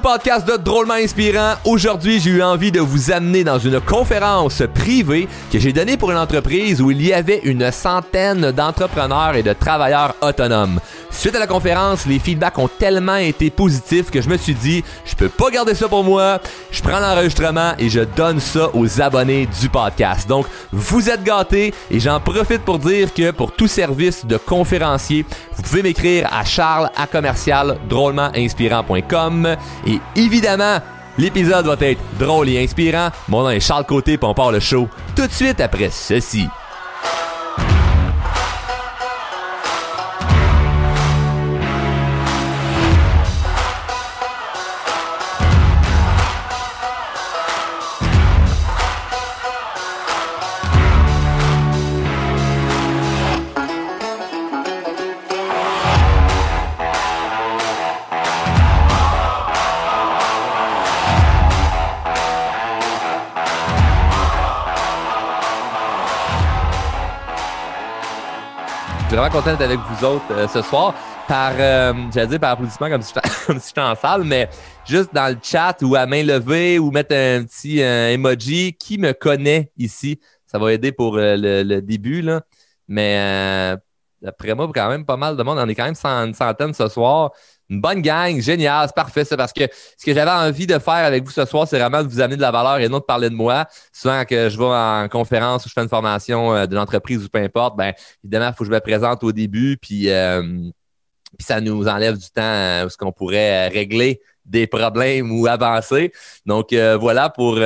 Podcast de Drôlement Inspirant. Aujourd'hui, j'ai eu envie de vous amener dans une conférence privée que j'ai donnée pour une entreprise où il y avait une centaine d'entrepreneurs et de travailleurs autonomes. Suite à la conférence, les feedbacks ont tellement été positifs que je me suis dit, je peux pas garder ça pour moi. Je prends l'enregistrement et je donne ça aux abonnés du podcast. Donc, vous êtes gâtés et j'en profite pour dire que pour tout service de conférencier, vous pouvez m'écrire à charles à commercial drôlementinspirant.com et évidemment, l'épisode va être drôle et inspirant. Mon nom est Charles Côté, et on part le show tout de suite après ceci. Vraiment content d'être avec vous autres euh, ce soir. Par, euh, j'allais dire par applaudissement comme si j'étais si en salle, mais juste dans le chat ou à main levée ou mettre un petit euh, emoji. Qui me connaît ici? Ça va aider pour le, début, là. Mais d'après moi, quand même pas mal de monde. On est quand même cent- une centaine ce soir. Une bonne gang, génial, c'est parfait ça, parce que ce que j'avais envie de faire avec vous ce soir, c'est vraiment de vous amener de la valeur et non de parler de moi. Souvent que je vais en conférence ou je fais une formation euh, de l'entreprise ou peu importe, ben évidemment, il faut que je me présente au début, puis, euh, puis ça nous enlève du temps euh, ce qu'on pourrait euh, régler des problèmes ou avancer. Donc voilà, pour,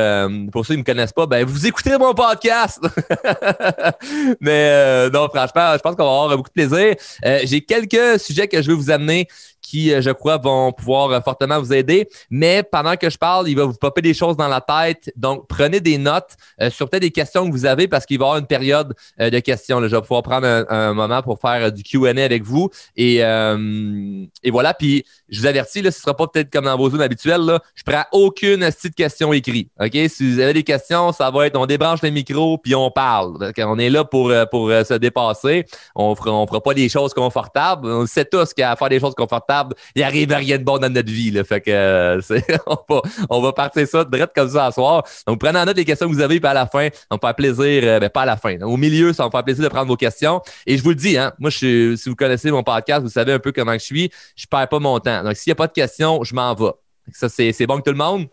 pour ceux qui ne me connaissent pas, ben vous écoutez mon podcast. Mais non, franchement, je pense qu'on va avoir beaucoup de plaisir. J'ai quelques sujets que je veux vous amener qui, euh, je crois, vont pouvoir euh, fortement vous aider. Mais pendant que je parle, il va vous popper des choses dans la tête. Donc, prenez des notes euh, sur peut-être des questions que vous avez parce qu'il va y avoir une période de questions. Je vais pouvoir prendre un, moment pour faire du Q&A avec vous. Et, et voilà. Puis, je vous avertis, ce sera pas peut-être comme dans vos zooms habituels. Là. Je prends aucune petite question écrite. OK? Si vous avez des questions, ça va être on débranche le micro puis on parle. On est là pour, pour se dépasser. On fera, on fera pas des choses confortables. On sait tous qu'à faire des choses confortables, il arrive à rien de bon dans notre vie. Fait que euh, on, va, on va partir ça direct comme ça à soir. Donc, prenez en note les questions que vous avez, puis à la fin, on va faire plaisir, euh, ben, pas à la fin. Au milieu, ça va me faire plaisir de prendre vos questions. Et je vous le dis, hein, moi, si vous connaissez mon podcast, vous savez un peu comment je suis. Je perds pas mon temps. Donc, s'il n'y a pas de questions, je m'en vais. Ça, c'est bon que tout le monde?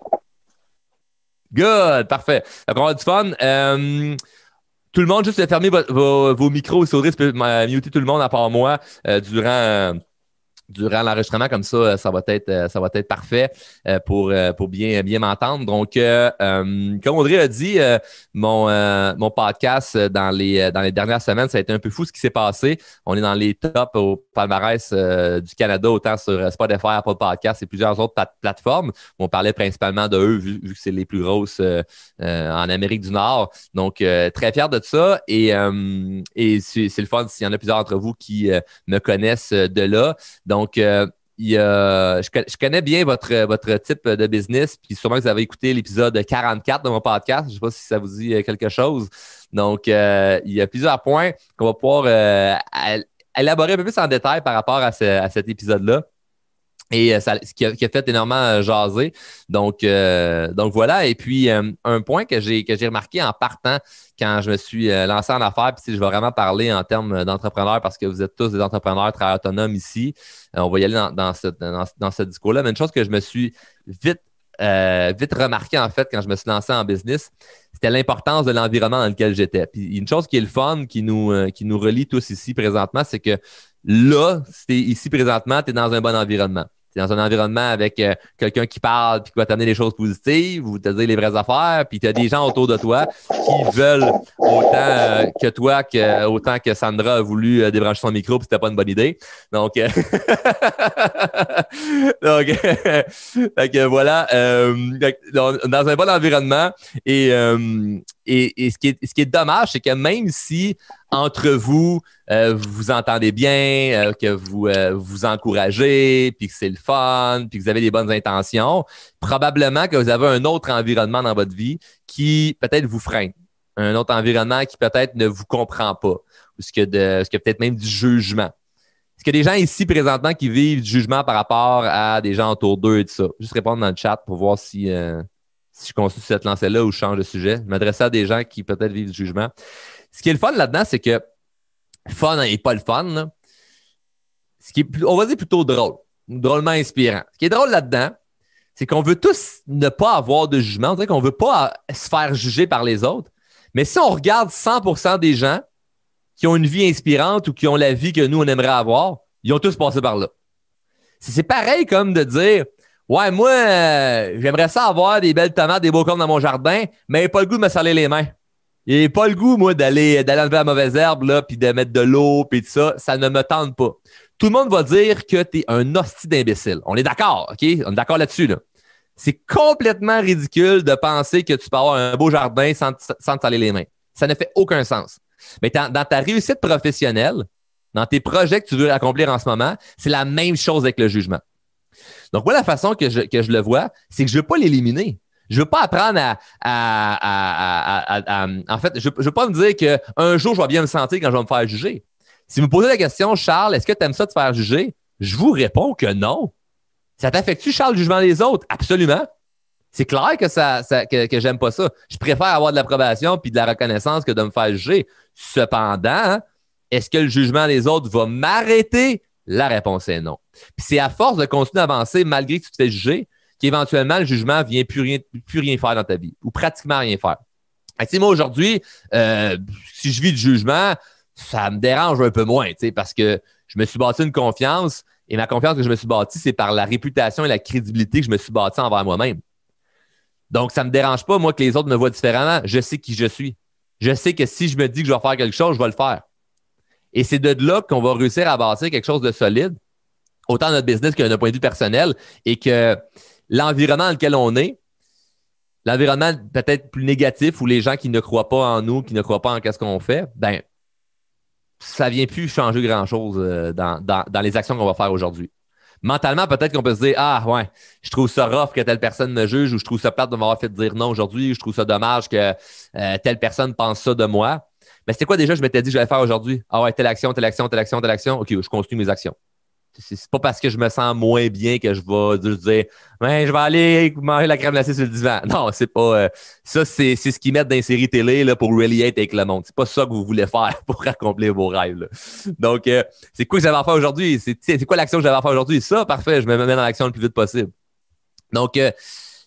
Good, parfait. Donc, on va avoir du fun. Euh, tout le monde, juste fermer vos, vos, micros et souris, peut muter tout le monde à part moi euh, durant, durant l'enregistrement. Comme ça, euh, ça va être, euh, ça va être parfait euh, pour, pour bien, bien m'entendre. Donc, comme Audrey a dit, mon, mon podcast dans les, dans les dernières semaines, ça a été un peu fou ce qui s'est passé. On est dans les tops au palmarès du Canada, autant sur Spotify, Apple Podcast et plusieurs autres plat- plateformes. On parlait principalement de eux, vu, vu que c'est les plus grosses en Amérique du Nord. Donc, très fier de ça. Et, et c'est le fun s'il y en a plusieurs d'entre vous qui me connaissent de là. Donc, euh, y a- je, co- je connais bien votre, votre type de business, puis sûrement que vous avez écouté l'épisode 44 de mon podcast. Je ne sais pas si ça vous dit euh, quelque chose. Donc, euh, il y a plusieurs points qu'on va pouvoir euh, élaborer un peu plus en détail par rapport à cet épisode-là. Et euh, ça, ce qui a, qui a fait énormément euh, jaser. Donc, euh, donc voilà. Et puis, euh, un point que j'ai que j'ai remarqué en partant quand je me suis lancé en affaires, puis si je vais vraiment parler en termes d'entrepreneurs parce que vous êtes tous des entrepreneurs très autonomes ici. On va y aller dans, dans ce, dans, ce discours-là. Mais une chose que je me suis vite, vite remarqué, en fait, quand je me suis lancé en business, c'était l'importance de l'environnement dans lequel j'étais. Puis une chose qui est le fun, qui nous, qui nous relie tous ici présentement, c'est que là, si tu es ici présentement, tu es dans un bon environnement. Dans un environnement avec euh, quelqu'un qui parle puis qui va t'amener des choses positives ou te dire les vraies affaires, puis tu as des gens autour de toi qui veulent autant euh, que toi, que, autant que Sandra a voulu euh, débrancher son micro puis c'était pas une bonne idée. Donc, donc voilà, dans un bon environnement et, et, ce, qui est, dommage, c'est que même si entre vous, euh, vous entendez bien, euh, que vous euh, vous encouragez, puis que c'est le fun, puis que vous avez des bonnes intentions, probablement que vous avez un autre environnement dans votre vie qui peut-être vous freine. Un autre environnement qui peut-être ne vous comprend pas, ou ce que de, ce que peut-être même du jugement. Ce qu'il y a des gens ici présentement qui vivent du jugement par rapport à des gens autour d'eux et tout ça? Juste répondre dans le chat pour voir si, si je continue cette lancée-là ou je change de sujet. M'adresser à des gens qui peut-être vivent du jugement. Ce qui est le fun là-dedans, c'est que fun et pas le fun, ce qui est, on va dire plutôt drôle, drôlement inspirant. Ce qui est drôle là-dedans, c'est qu'on veut tous ne pas avoir de jugement. On qu'on veut pas se faire juger par les autres. Mais si on regarde 100% des gens qui ont une vie inspirante ou qui ont la vie que nous, on aimerait avoir, ils ont tous passé par là. C'est pareil comme de dire Ouais, moi, euh, j'aimerais ça avoir des belles tomates, des beaux cornes dans mon jardin, mais pas le goût de me saler les mains. Il pas le goût, moi, d'aller d'aller enlever la mauvaise herbe, là, puis de mettre de l'eau, puis tout ça. Ça ne me tente pas. Tout le monde va dire que tu es un hostie d'imbécile. On est d'accord, OK? On est d'accord là-dessus, là. C'est complètement ridicule de penser que tu peux avoir un beau jardin sans, sans te saler les mains. Ça ne fait aucun sens. Mais dans ta réussite professionnelle, dans tes projets que tu veux accomplir en ce moment, c'est la même chose avec le jugement. Donc, moi, la façon que je, que je le vois, c'est que je ne veux pas l'éliminer. Je veux pas apprendre à, à, à, en fait, je, ne veux pas me dire qu'un jour, je vais bien me sentir quand je vais me faire juger. Si vous me posez la question, Charles, est-ce que tu aimes ça te faire juger? Je vous réponds que non. Ça t'affecte-tu, Charles, le jugement des autres? Absolument. C'est clair que ça, que, que j'aime pas ça. Je préfère avoir de l'approbation puis de la reconnaissance que de me faire juger. Cependant, est-ce que le jugement des autres va m'arrêter? La réponse est non. Puis c'est à force de continuer d'avancer malgré que tu te fais juger qu'éventuellement le jugement vient plus rien, faire dans ta vie ou pratiquement rien faire. Et moi, aujourd'hui, euh, si je vis du jugement, ça me dérange un peu moins, parce que je me suis bâti une confiance et ma confiance que je me suis bâtie, c'est par la réputation et la crédibilité que je me suis bâti envers moi-même. Donc, ça ne me dérange pas, moi, que les autres me voient différemment. Je sais qui je suis. Je sais que si je me dis que je vais faire quelque chose, je vais le faire. Et c'est de là qu'on va réussir à bâtir quelque chose de solide, autant notre business que d'un point de vue personnel, et que l'environnement dans lequel on est, l'environnement peut-être plus négatif ou les gens qui ne croient pas en nous, qui ne croient pas en ce qu'on fait, ben, ça vient plus changer grand-chose euh, dans, dans, les actions qu'on va faire aujourd'hui. Mentalement, peut-être qu'on peut se dire Ah, ouais, je trouve ça rough que telle personne me juge ou je trouve ça plate de m'avoir fait dire non aujourd'hui, je trouve ça dommage que euh, telle personne pense ça de moi. Mais c'était quoi déjà, je m'étais dit que j'allais faire aujourd'hui? Ah ouais, telle action, telle action, telle action, telle action. OK, je continue mes actions. C'est pas parce que je me sens moins bien que je vais dire je vais aller manger la crème glacée sur le divan. Non, c'est pas euh, ça, c'est ce qu'ils mettent dans les séries télé là, pour really être avec le monde. C'est pas ça que vous voulez faire pour accomplir vos rêves. Donc, euh, c'est quoi que j'avais à faire aujourd'hui? C'est quoi l'action que j'avais à faire aujourd'hui? Ça, parfait, je me mets dans l'action le plus vite possible. Donc, euh,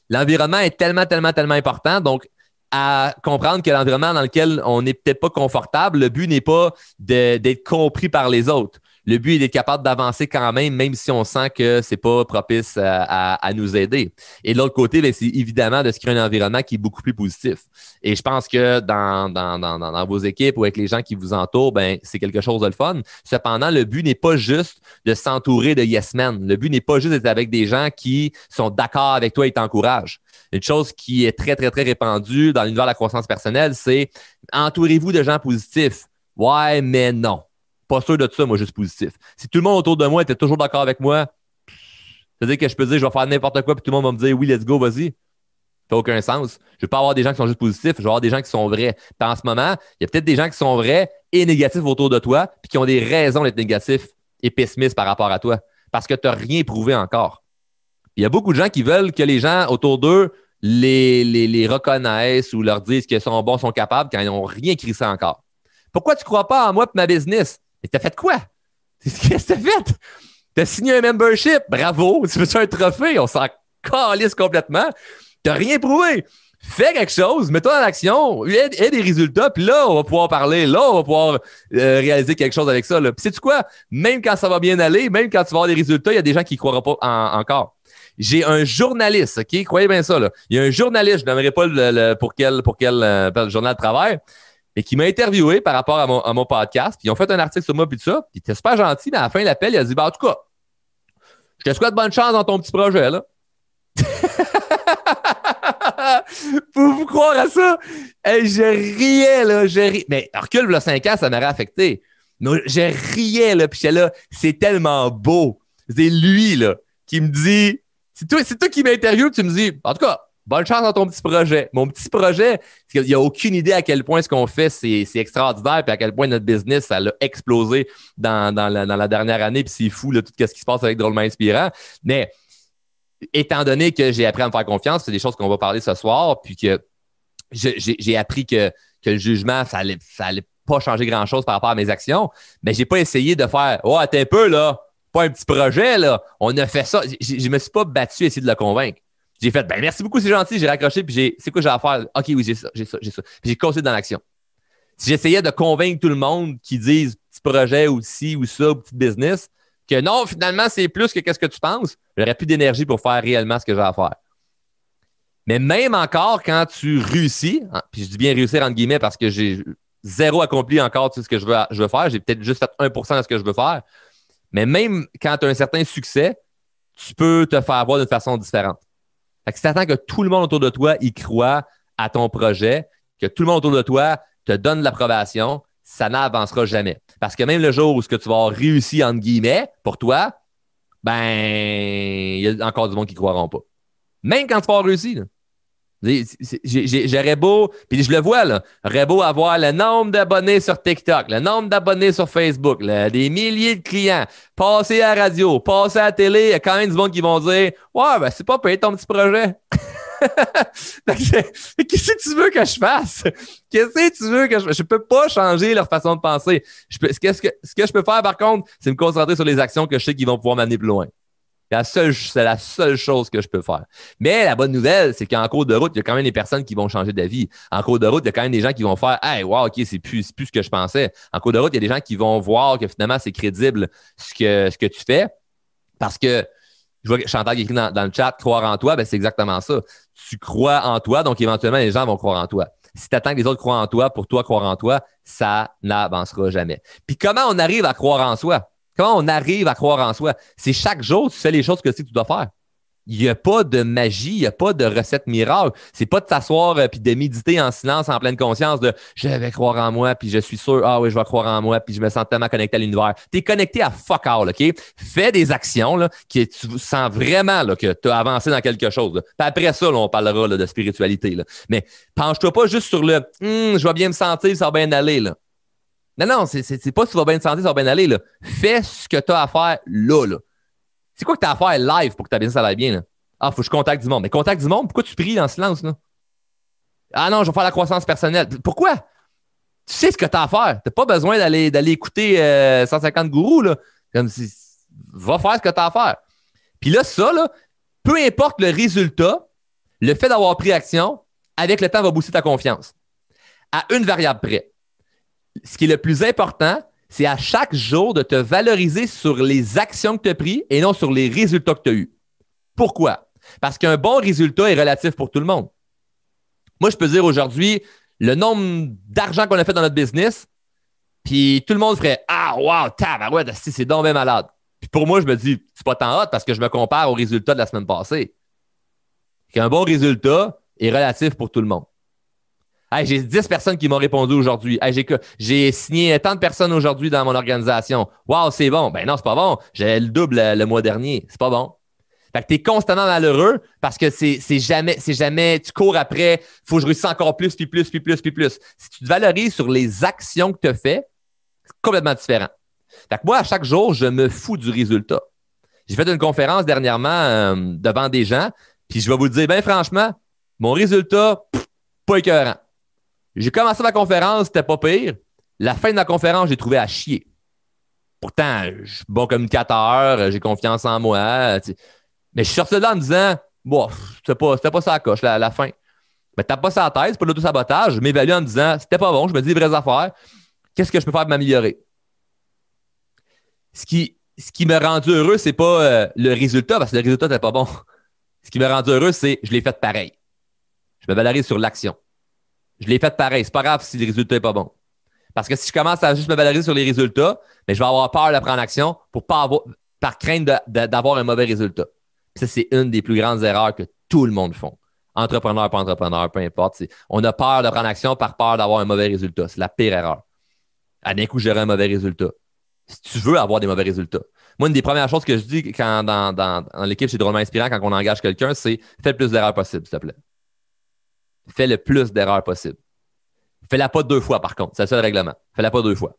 l'environnement est tellement, tellement, tellement important. Donc, à comprendre que l'environnement dans lequel on n'est peut-être pas confortable, le but n'est pas d'être compris par les autres le but est d'être capable d'avancer quand même, même si on sent que c'est pas propice à, nous aider. Et de l'autre côté, ben, c'est évidemment de se créer un environnement qui est beaucoup plus positif. Et je pense que dans, dans, vos équipes ou avec les gens qui vous entourent, ben, c'est quelque chose de le fun. Cependant, le but n'est pas juste de s'entourer de yes men. Le but n'est pas juste d'être avec des gens qui sont d'accord avec toi et t'encouragent. Une chose qui est très, très, très répandue dans l'univers de la croissance personnelle, c'est entourez-vous de gens positifs. Ouais, mais non. Pas sûr de ça, moi, juste positif. Si tout le monde autour de moi était toujours d'accord avec moi, c'est-à-dire que je peux dire je vais faire n'importe quoi, puis tout le monde va me dire oui, let's go, vas-y. Ça n'a aucun sens. Je ne vais pas avoir des gens qui sont juste positifs, je vais avoir des gens qui sont vrais. Puis en ce moment, il y a peut-être des gens qui sont vrais et négatifs autour de toi, puis qui ont des raisons d'être négatifs et pessimistes par rapport à toi, parce que tu n'as rien prouvé encore. Il y a beaucoup de gens qui veulent que les gens autour d'eux les, les, reconnaissent ou leur disent qu'ils sont bons, sont capables, quand ils n'ont rien crissé encore. Pourquoi tu ne crois pas en moi et ma business? Mais t'as fait quoi? Qu'est-ce que t'as fait? T'as signé un membership, bravo, tu veux un trophée, on s'en calisse complètement. T'as rien prouvé. Fais quelque chose, mets-toi en action, aie, des résultats, puis là, on va pouvoir parler, là, on va pouvoir euh, réaliser quelque chose avec ça. Puis sais-tu quoi? Même quand ça va bien aller, même quand tu vas avoir des résultats, il y a des gens qui ne croiront pas encore. J'ai un journaliste, OK? Croyez bien ça. Là. Il y a un journaliste, je n'aimerais pas le, pour quel, pour quel euh, journal de travail, et qui m'a interviewé par rapport à mon, podcast. Puis ils ont fait un article sur moi, puis tout ça. Puis il était super gentil, mais à la fin de l'appel, il a dit bah, En tout cas, je te souhaite bonne chance dans ton petit projet, là. Pour vous croire à ça, je riais, là, je riais. Mais recule, là, 5 ans, ça m'aurait affecté. Mais je riais, là, puis là, c'est tellement beau. C'est lui, là, qui me dit, c'est toi, toi qui m'interviewe, tu me dis, en tout cas, bonne chance dans ton petit projet. Mon petit projet, il n'y a aucune idée à quel point ce qu'on fait, c'est extraordinaire, puis à quel point notre business, ça a explosé dans, la, dernière année, puis c'est fou, là, tout ce qui se passe avec Drôlement Inspirant. Mais étant donné que j'ai appris à me faire confiance, c'est des choses qu'on va parler ce soir, puis que j'ai appris que, le jugement, ça allait, ça allait pas changer grand-chose par rapport à mes actions, mais j'ai pas essayé de faire « Oh, t'es un peu, là! » pas un petit projet, là. On a fait ça. Je ne me suis pas battu à essayer de le convaincre. J'ai fait, ben merci beaucoup, c'est gentil. J'ai raccroché, puis j'ai, c'est quoi j'ai à faire? OK, oui, j'ai ça, j'ai ça, j'ai ça. Puis j'ai cassé dans l'action. Si j'essayais de convaincre tout le monde qui disent petit projet ou ci ou ça, ou petit business, que non, finalement, c'est plus que qu'est-ce que tu penses, j'aurais plus d'énergie pour faire réellement ce que j'ai à faire. Mais même encore quand tu réussis, hein, puis je dis bien réussir entre guillemets parce que j'ai zéro accompli encore tout ce que je veux, je veux faire, j'ai peut-être juste fait 1% de ce que je veux faire, mais même quand tu as un certain succès, tu peux te faire voir d'une façon différente. Que si tu que tout le monde autour de toi y croit à ton projet, que tout le monde autour de toi te donne l'approbation, ça n'avancera jamais. Parce que même le jour où ce que tu vas avoir réussi, entre guillemets, pour toi, ben, il y a encore du monde qui ne croiront pas. Même quand tu vas avoir réussi. Là. J'aurais beau, puis je le vois, là, j'aurais beau avoir le nombre d'abonnés sur TikTok, le nombre d'abonnés sur Facebook, des milliers de clients, passer à la radio, passer à la télé, il y a quand même du monde qui vont dire Ouais, ben c'est pas payer ton petit projet. Qu'est-ce que tu veux que je fasse? Qu'est-ce que tu veux que je fasse? Je peux pas changer leur façon de penser. ce, que, ce que je peux faire, par contre, c'est me concentrer sur les actions que je sais qu'ils vont pouvoir m'amener plus loin. C'est la seule chose que je peux faire. Mais la bonne nouvelle, c'est qu'en cours de route, il y a quand même des personnes qui vont changer d'avis. En cours de route, il y a quand même des gens qui vont faire Hey, wow, OK, c'est plus, plus ce que je pensais. En cours de route, il y a des gens qui vont voir que finalement, c'est crédible ce que, tu fais. Parce que je vois Chantal qui écrit dans, le chat croire en toi, ben c'est exactement ça. Tu crois en toi, donc éventuellement, les gens vont croire en toi. Si tu attends que les autres croient en toi, pour toi croire en toi, ça n'avancera jamais. Puis comment on arrive à croire en soi? Comment on arrive à croire en soi? C'est chaque jour, tu fais les choses que tu dois faire. Il n'y a pas de magie, il n'y a pas de recette miracle. C'est pas de t'asseoir et euh, puis de méditer en silence, en pleine conscience de je vais croire en moi, puis je suis sûr, ah oui, je vais croire en moi, puis je me sens tellement connecté à l'univers. Tu es connecté à fuck all, OK? Fais des actions que tu sens vraiment que tu as avancé dans quelque chose. Puis après ça, on parlera de spiritualité. Mais penche-toi pas juste sur le hum, je vais bien me sentir, ça va bien aller. Non, non, c'est pas si tu vas bien te sentir, ça va bien aller. Là. Fais ce que tu as à faire là. là. C'est quoi que tu as à faire live pour que ta business aille bien? Là? Ah, faut que je contacte du monde. Mais contacte du monde, pourquoi tu pries en silence? Là? Ah non, je vais faire la croissance personnelle. Pourquoi? Tu sais ce que tu as à faire. Tu pas besoin d'aller écouter 150 euh, gourous. Là. Comme si, va faire ce que tu as à faire. Puis là, ça, là, peu importe le résultat, le fait d'avoir pris action, avec le temps, va booster ta confiance. À une variable près ce qui est le plus important, c'est à chaque jour de te valoriser sur les actions que tu as prises et non sur les résultats que tu as eus. Pourquoi? Parce qu'un bon résultat est relatif pour tout le monde. Moi, je peux dire aujourd'hui le nombre d'argent qu'on a fait dans notre business, puis tout le monde ferait Ah, wow, tabarouette, c'est donc bien malade. Puis pour moi, je me dis, c'est pas tant hot parce que je me compare aux résultats de la semaine passée. Qu'un bon résultat est relatif pour tout le monde j'ai 10 personnes qui m'ont répondu aujourd'hui. j'ai, signé tant de personnes aujourd'hui dans mon organisation. Wow, c'est bon. Ben non, c'est pas bon. J'ai le double le, mois dernier. C'est pas bon. Fait que tu es constamment malheureux parce que c'est, jamais, c'est jamais, tu cours après, faut que je réussisse encore plus, puis plus, puis plus, puis plus. Si tu te valorises sur les actions que tu as fait, c'est complètement différent. Fait que moi, à chaque jour, je me fous du résultat. J'ai fait une conférence dernièrement euh, devant des gens, puis je vais vous dire, ben franchement, mon résultat, pas écœurant. J'ai commencé ma conférence, c'était pas pire. La fin de ma conférence, j'ai trouvé à chier. Pourtant, je suis bon communicateur, j'ai confiance en moi. Mais je suis sorti de là en me disant, bon, c'était pas, pas ça la coche, la, la fin. Mais t'as pas à tête, c'est pas de l'auto-sabotage. Je m'évalue en me disant, c'était pas bon, je me dis les vraies affaires. Qu'est-ce que je peux faire pour m'améliorer? Ce qui, ce qui m'a rendu heureux, c'est pas euh, le résultat, parce que le résultat n'était pas bon. Ce qui m'a rendu heureux, c'est je l'ai fait pareil. Je me valorise sur l'action. Je l'ai fait pareil. C'est pas grave si le résultat n'est pas bon. Parce que si je commence à juste me valoriser sur les résultats, mais je vais avoir peur de prendre action pour pas avoir, par crainte d'avoir un mauvais résultat. ça, c'est une des plus grandes erreurs que tout le monde font. Entrepreneur, pas entrepreneur, peu importe. On a peur de prendre action par peur d'avoir un mauvais résultat. C'est la pire erreur. À d'un coup, j'aurai un mauvais résultat. Si tu veux avoir des mauvais résultats. Moi, une des premières choses que je dis quand dans, dans, l'équipe chez Drôlement Inspirant, quand on engage quelqu'un, c'est fais le plus d'erreurs possible, s'il te plaît. Fais le plus d'erreurs possible. Fais-la pas deux fois, par contre. C'est ça le règlement. Fais-la pas deux fois.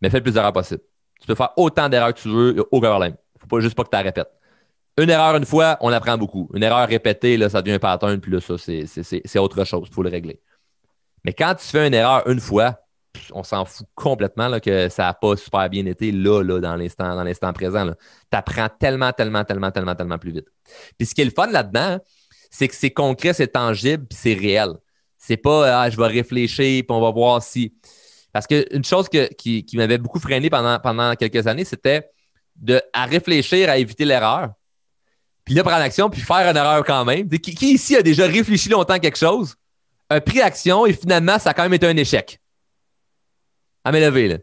Mais fais le plus d'erreurs possible. Tu peux faire autant d'erreurs que tu veux, il a aucun problème. Faut pas juste pas que tu la répètes. Une erreur une fois, on apprend beaucoup. Une erreur répétée, là, ça devient un pattern, puis là, ça, c'est autre chose. Il faut le régler. Mais quand tu fais une erreur une fois, on s'en fout complètement là, que ça n'a pas super bien été là, là dans l'instant présent. Tu apprends tellement, tellement, tellement, tellement, tellement plus vite. Puis ce qui est le fun là-dedans, c'est que c'est concret, c'est tangible, puis c'est réel. C'est pas ah, je vais réfléchir, puis on va voir si. Parce qu'une chose qui, m'avait beaucoup freiné pendant, quelques années, c'était de à réfléchir à éviter l'erreur. Puis là, prendre action, puis faire une erreur quand même. Qui, ici a déjà réfléchi longtemps à quelque chose, a pris action et finalement, ça a quand même été un échec? À m'élever, là.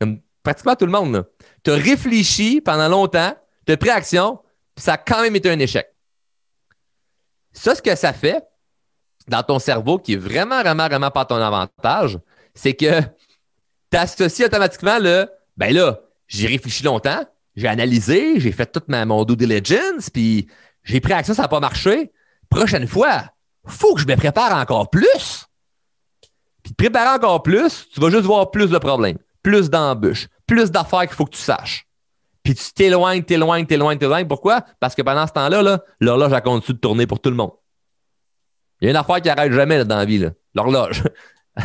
Comme pratiquement tout le monde, Tu as réfléchi pendant longtemps, tu as pris action, puis ça a quand même été un échec. Ça, ce que ça fait dans ton cerveau, qui est vraiment, vraiment, vraiment pas ton avantage, c'est que tu associes automatiquement le ben là, j'ai réfléchi longtemps, j'ai analysé, j'ai fait toute ma, mon due diligence, puis j'ai pris action, ça n'a pas marché. Prochaine fois, faut que je me prépare encore plus. Puis te préparer encore plus, tu vas juste voir plus de problèmes, plus d'embûches, plus d'affaires qu'il faut que tu saches. Puis tu t'éloignes, t'éloignes, t'éloignes, t'éloignes. Pourquoi? Parce que pendant ce temps-là, -là, l'horloge a continué de tourner pour tout le monde. Il y a une affaire qui n'arrête jamais dans la vie, l'horloge.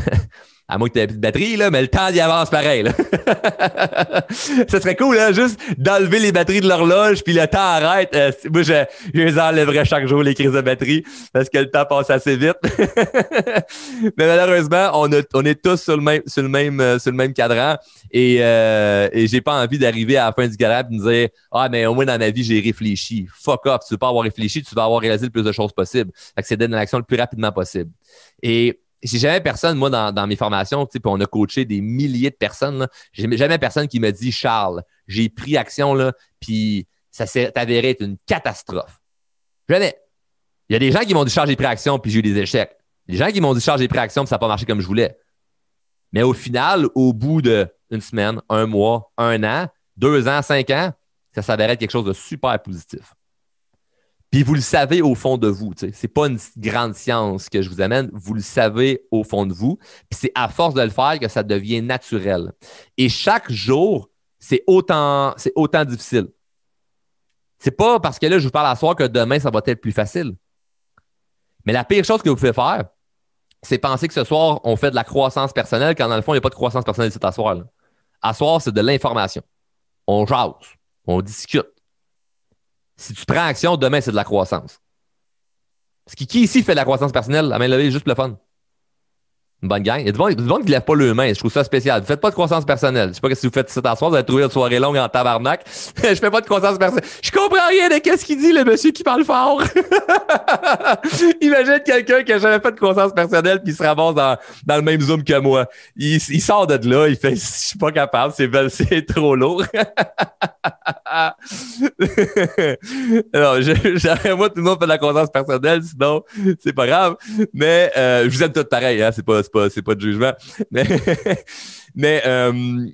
À moins que tu aies plus de batterie, là, mais le temps y avance pareil. Là. ça serait cool, hein, juste d'enlever les batteries de l'horloge, puis le temps arrête. Euh, moi, je, je, les enlèverais chaque jour, les crises de batterie, parce que le temps passe assez vite. mais malheureusement, on, a, on est tous sur le même, sur le même, euh, sur le même cadran. Et, euh, et j'ai pas envie d'arriver à la fin du garage et de me dire Ah, mais au moins dans ma vie, j'ai réfléchi. Fuck off, tu veux pas avoir réfléchi, tu vas avoir réalisé le plus de choses possible. Fait que c'est d'être dans l'action le plus rapidement possible. Et j'ai jamais personne, moi, dans, mes formations, puis on a coaché des milliers de personnes, j'ai jamais personne qui me dit Charles, j'ai pris action, puis ça s'est avéré être une catastrophe. Jamais. Il y a des gens qui m'ont dit Charles, j'ai pris action, puis j'ai eu des échecs. Des gens qui m'ont dit Charles, j'ai pris action, puis ça n'a pas marché comme je voulais. Mais au final, au bout d'une semaine, un mois, un an, deux ans, cinq ans, ça s'avérait être quelque chose de super positif. Puis vous le savez au fond de vous. Ce n'est pas une grande science que je vous amène. Vous le savez au fond de vous. Puis c'est à force de le faire que ça devient naturel. Et chaque jour, c'est autant, c'est autant difficile. C'est pas parce que là, je vous parle à soir que demain, ça va être plus facile. Mais la pire chose que vous pouvez faire, c'est penser que ce soir, on fait de la croissance personnelle quand dans le fond, il n'y a pas de croissance personnelle cet soir. À soir, c'est de l'information. On jase, on discute si tu prends action, demain, c'est de la croissance. Ce qui, qui ici fait de la croissance personnelle? La main levée, juste le fun. Une bonne gang. Il y a du monde, qui ne lève pas le main. Je trouve ça spécial. Vous faites pas de croissance personnelle. Je sais pas si vous faites cet soir. Vous allez trouver une soirée longue en tabarnak. je fais pas de croissance personnelle. Je comprends rien de qu'est-ce qu'il dit, le monsieur qui parle fort. Imagine quelqu'un qui a jamais fait de croissance personnelle puis il se ramasse dans, dans le même zoom que moi. Il, sort de là. Il fait, je suis pas capable. C'est, trop lourd. non, j'aimerais moi, tout le monde fait de la croissance personnelle. Sinon, c'est pas grave. Mais, euh, je vous aime tous pareil, hein. C'est pas, c'est pas, de jugement. Mais, mais euh,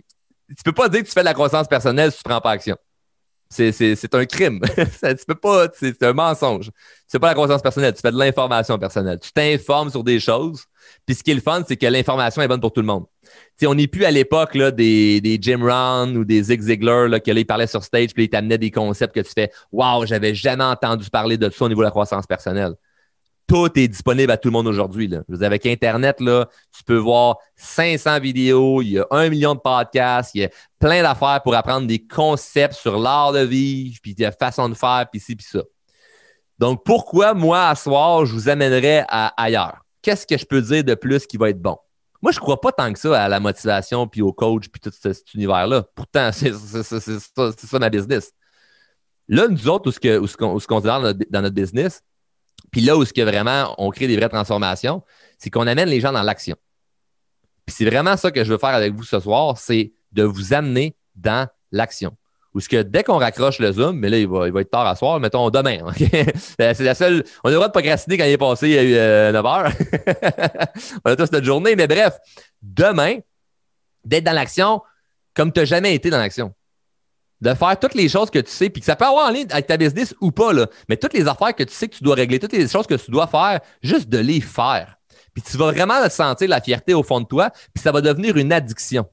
tu peux pas dire que tu fais de la croissance personnelle si tu prends pas action. C'est un crime. tu peux pas, c'est un mensonge. Fais pas la croissance personnelle, tu fais de l'information personnelle. Tu t'informes sur des choses. Puis ce qui est le fun, c'est que l'information est bonne pour tout le monde. on n'est plus à l'époque des, des Jim Rohn ou des Zig Ziglar là, parlaient sur stage puis ils t'amenaient des concepts que tu fais Waouh, j'avais jamais entendu parler de ça au niveau de la croissance personnelle tout est disponible à tout le monde aujourd'hui. Avec Internet, là, tu peux voir 500 vidéos, il y a un million de podcasts, il y a plein d'affaires pour apprendre des concepts sur l'art de vivre, puis la façon de faire, puis ci, puis ça. Donc, pourquoi, moi, à soir, je vous amènerais à ailleurs? Qu'est-ce que je peux dire de plus qui va être bon? Moi, je ne crois pas tant que ça à la motivation, puis au coach, puis tout cet univers-là. Pourtant, c'est ça, ma business. Là, nous autres, où ce qu'on considère dans notre business, puis là où ce que vraiment on crée des vraies transformations, c'est qu'on amène les gens dans l'action. Puis c'est vraiment ça que je veux faire avec vous ce soir, c'est de vous amener dans l'action. Ou ce que dès qu'on raccroche le Zoom, mais là, il va, il va être tard à soir, mettons demain. c'est la seule. On a le droit de procrastiner quand il est passé a 9 heures. on a tous notre journée, mais bref, demain, d'être dans l'action comme tu n'as jamais été dans l'action. De faire toutes les choses que tu sais, puis que ça peut avoir en ligne avec ta business ou pas, là, mais toutes les affaires que tu sais que tu dois régler, toutes les choses que tu dois faire, juste de les faire. Puis tu vas vraiment sentir la fierté au fond de toi, puis ça va devenir une addiction.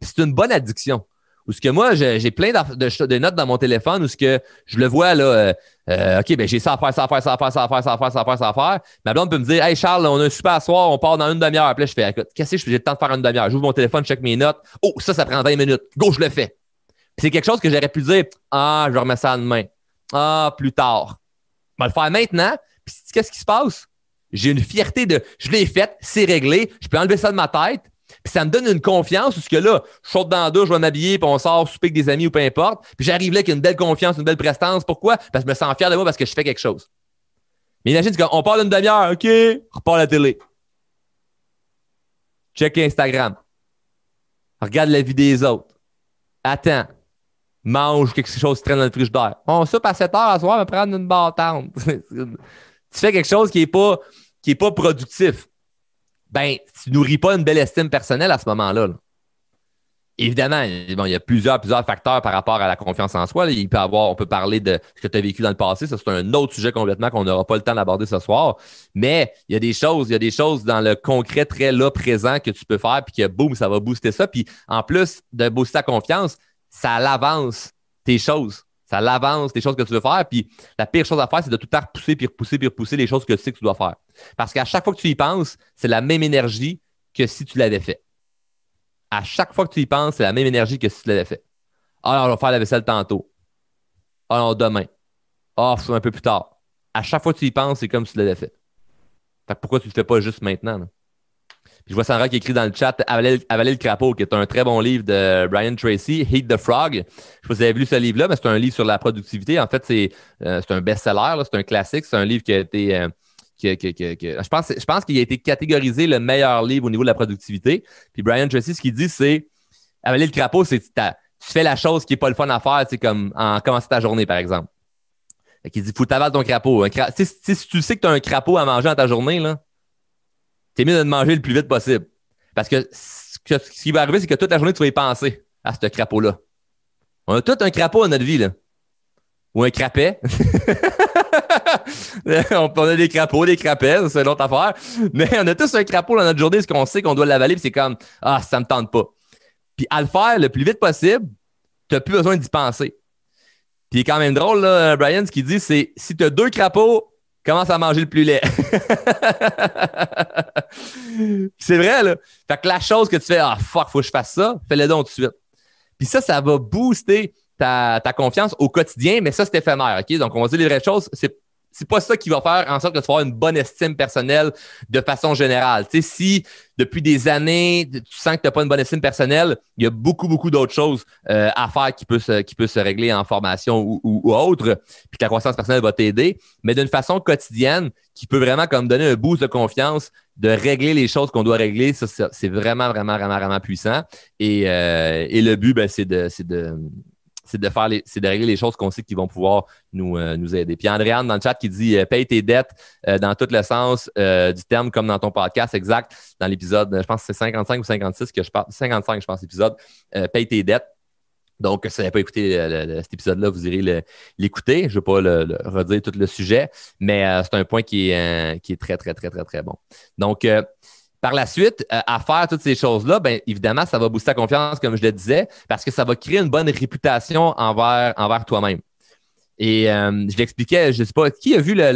Puis c'est une bonne addiction. Ou ce que moi, j'ai plein de, notes dans mon téléphone où ce que je le vois là, euh, euh, OK, ben j'ai ça à faire, ça à faire, ça à faire, ça à faire, ça à faire, ça à faire, ça à faire. Ma blonde peut me dire Hey Charles, on a un super soir, on part dans une demi-heure. Là, je fais Qu'est-ce que j'ai le temps de faire une demi-heure? J'ouvre mon téléphone, je check mes notes. Oh, ça, ça prend 20 minutes. Go, je le fais. C'est quelque chose que j'aurais pu dire Ah, je remets ça demain. Ah, plus tard. Je vais le faire maintenant. Puis qu'est-ce qui se passe? J'ai une fierté de je l'ai fait, c'est réglé, je peux enlever ça de ma tête. Puis ça me donne une confiance parce que là, je saute dans la douche, je vais m'habiller, puis on sort souper avec des amis ou peu importe. Puis j'arrive là avec une belle confiance, une belle prestance. Pourquoi? Parce que je me sens fier de moi parce que je fais quelque chose. Mais imagine, on parle d'une demi-heure, OK, on repart la télé. Check Instagram. Regarde la vie des autres. Attends. Mange quelque chose qui traîne dans le frigidaire. On soupe à 7 heures à soir, on va prendre une bâtante. tu fais quelque chose qui n'est pas, pas productif ben, tu nourris pas une belle estime personnelle à ce moment-là. Évidemment, bon, il y a plusieurs, plusieurs facteurs par rapport à la confiance en soi. Il peut avoir, on peut parler de ce que tu as vécu dans le passé. Ça, c'est un autre sujet complètement qu'on n'aura pas le temps d'aborder ce soir. Mais il y a des choses, il y a des choses dans le concret très là, présent que tu peux faire, puis que boum, ça va booster ça. Puis en plus de booster ta confiance, ça l'avance tes choses. Ça l'avance des choses que tu veux faire. Puis la pire chose à faire, c'est de tout le temps repousser, puis repousser, puis repousser les choses que tu sais que tu dois faire. Parce qu'à chaque fois que tu y penses, c'est la même énergie que si tu l'avais fait. À chaque fois que tu y penses, c'est la même énergie que si tu l'avais fait. Ah, on va faire la vaisselle tantôt. Ah, non, demain. Ah, oh, un peu plus tard. À chaque fois que tu y penses, c'est comme si tu l'avais fait. Fait pourquoi tu ne le fais pas juste maintenant? Je vois Sandra qui écrit dans le chat Avaler, le crapaud, qui est un très bon livre de Brian Tracy, Heat the Frog. Je sais pas si vous avez lu ce livre-là, mais c'est un livre sur la productivité. En fait, c'est euh, un best-seller, c'est un classique. C'est un livre qui a été. Euh, je pense, je pense qu'il a été catégorisé le meilleur livre au niveau de la productivité. Puis Brian Tracy, ce qu'il dit, c'est avaler le crapaud, c'est tu fais la chose qui n'est pas le fun à faire, c'est comme en commençant ta journée, par exemple. Il dit, faut t'avaler ton crapaud. si tu sais que tu as un crapaud à manger dans ta journée, là, c'est mieux de manger le plus vite possible. Parce que ce, qui va arriver, c'est que toute la journée, tu vas y penser à ce crapaud-là. On a tout un crapaud dans notre vie. Ou un crapet. on a des crapauds, des crapets, c'est l'autre affaire. Mais on a tous un crapaud dans notre journée, ce qu'on sait qu'on doit l'avaler, puis c'est comme Ah, ça me tente pas. Puis à le faire le plus vite possible, tu n'as plus besoin d'y penser. Puis quand même drôle, là, Brian, ce qu'il dit, c'est si tu as deux crapauds, commence à manger le plus laid. c'est vrai, là. Fait que la chose que tu fais, ah fuck, faut que je fasse ça, fais-le donc tout de suite. Puis ça, ça va booster ta, confiance au quotidien, mais ça, c'est éphémère, OK? Donc, on va dire les vraies choses. C'est c'est pas ça qui va faire en sorte que tu vas une bonne estime personnelle de façon générale. Tu sais, si depuis des années, tu sens que tu n'as pas une bonne estime personnelle, il y a beaucoup, beaucoup d'autres choses euh, à faire qui peuvent se, qui peut se régler en formation ou, ou, autre, puis que la croissance personnelle va t'aider, mais d'une façon quotidienne qui peut vraiment comme donner un boost de confiance, de régler les choses qu'on doit régler, c'est vraiment, vraiment, vraiment, vraiment puissant. Et, euh, et le but, ben, c'est de, de c'est de faire les, c'est de régler les choses qu'on sait qui vont pouvoir nous, euh, nous aider. Puis Andréane dans le chat qui dit euh, paye tes dettes euh, dans tout le sens du terme comme dans ton podcast exact dans l'épisode je pense que c'est 55 ou 56 que je parle 55 je pense l'épisode paye tes dettes. Donc, si vous n'avez pas écouté cet épisode-là, vous irez l'écouter. Je ne vais pas le, redire tout le sujet, mais c'est un point qui est, qui est très, très, très, très, très bon. Donc, par la suite, euh, à faire toutes ces choses-là, bien évidemment, ça va booster ta confiance, comme je le disais, parce que ça va créer une bonne réputation envers, envers toi-même. Et euh, je l'expliquais, je ne sais pas, qui a vu la,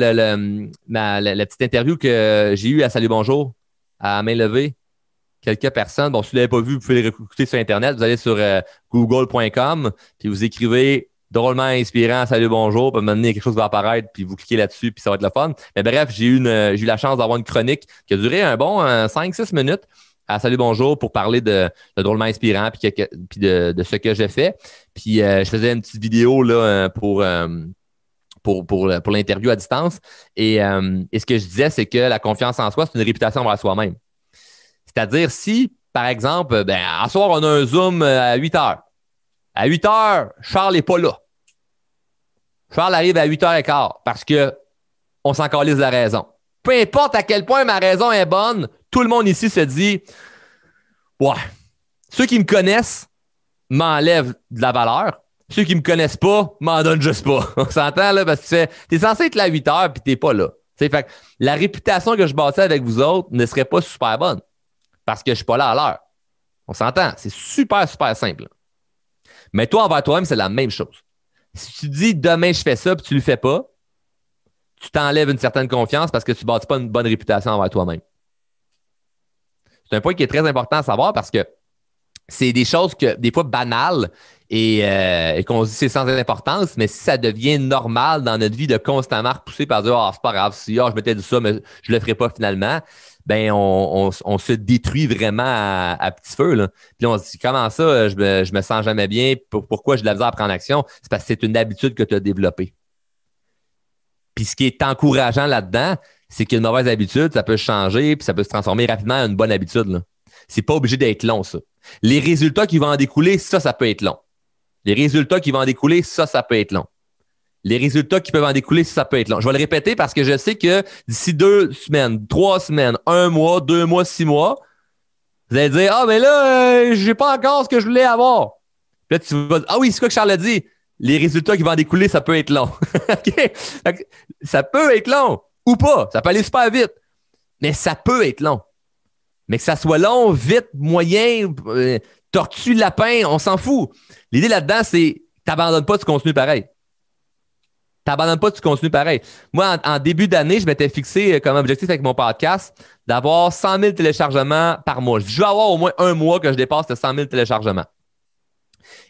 petite interview que j'ai eue à Salut Bonjour, à main levée? Quelques personnes. Bon, si vous ne l'avez pas vu, vous pouvez l'écouter sur Internet. Vous allez sur euh, google.com, puis vous écrivez drôlement inspirant, salut, bonjour, puis maintenant quelque chose va apparaître, puis vous cliquez là-dessus, puis ça va être le fun. Mais bref, j'ai eu, une, j'ai eu la chance d'avoir une chronique qui a duré un bon 5-6 minutes à Salut Bonjour pour parler de, drôlement inspirant puis, de, ce que j'ai fait. Puis euh, je faisais une petite vidéo là, euh, pour, euh, pour, l'interview à distance. Et, et, ce que je disais, c'est que la confiance en soi, c'est une réputation envers soi-même. C'est-à-dire si, par exemple, ben, à soir, on a un Zoom à 8 heures. À 8 heures, Charles n'est pas là. Charles arrive à 8h15 parce que on s'en calisse la raison. Peu importe à quel point ma raison est bonne, tout le monde ici se dit Ouais, ceux qui me connaissent m'enlèvent de la valeur. Ceux qui me connaissent pas, m'en donnent juste pas. On s'entend là parce que tu es censé être là à 8 heures puis t'es pas là. fait la réputation que je bâtis avec vous autres ne serait pas super bonne parce que je suis pas là à l'heure. On s'entend. C'est super, super simple. Mais toi, envers toi-même, c'est la même chose. Si tu dis demain je fais ça puis tu le fais pas, tu t'enlèves une certaine confiance parce que tu ne bâtis pas une bonne réputation envers toi-même. C'est un point qui est très important à savoir parce que c'est des choses que des fois banales et, euh, qu'on se dit c'est sans importance, mais si ça devient normal dans notre vie de constamment repousser par dire Ah, c'est pas grave, si ah, je m'étais dit ça, mais je le ferai pas finalement, ben on, se détruit vraiment à, petit feu. Là. Puis on se dit comment ça, je me, je me sens jamais bien, pourquoi j'ai de la misère à prendre action? C'est parce que c'est une habitude que tu as développée. Puis ce qui est encourageant là-dedans, c'est qu'une mauvaise habitude, ça peut changer, puis ça peut se transformer rapidement en une bonne habitude. C'est pas obligé d'être long, ça. Les résultats qui vont en découler, ça, ça peut être long. Les résultats qui vont en découler, ça, ça peut être long. Les résultats qui peuvent en découler, ça peut être long. Je vais le répéter parce que je sais que d'ici deux semaines, trois semaines, un mois, deux mois, six mois, vous allez dire Ah, mais là, euh, j'ai pas encore ce que je voulais avoir. Puis là, tu vas dire Ah oui, c'est quoi que Charles a dit? Les résultats qui vont en découler, ça peut être long. Ça peut être long ou pas. Ça peut aller super vite. Mais ça peut être long. Mais que ça soit long, vite, moyen, euh, tortue, lapin, on s'en fout. L'idée là-dedans, c'est t'abandonnes pas, tu continues pareil. T'abandonnes pas, tu continues pareil. Moi, en, début d'année, je m'étais fixé euh, comme objectif avec mon podcast d'avoir 100 000 téléchargements par mois. Je veux avoir au moins un mois que je dépasse de 100 000 téléchargements.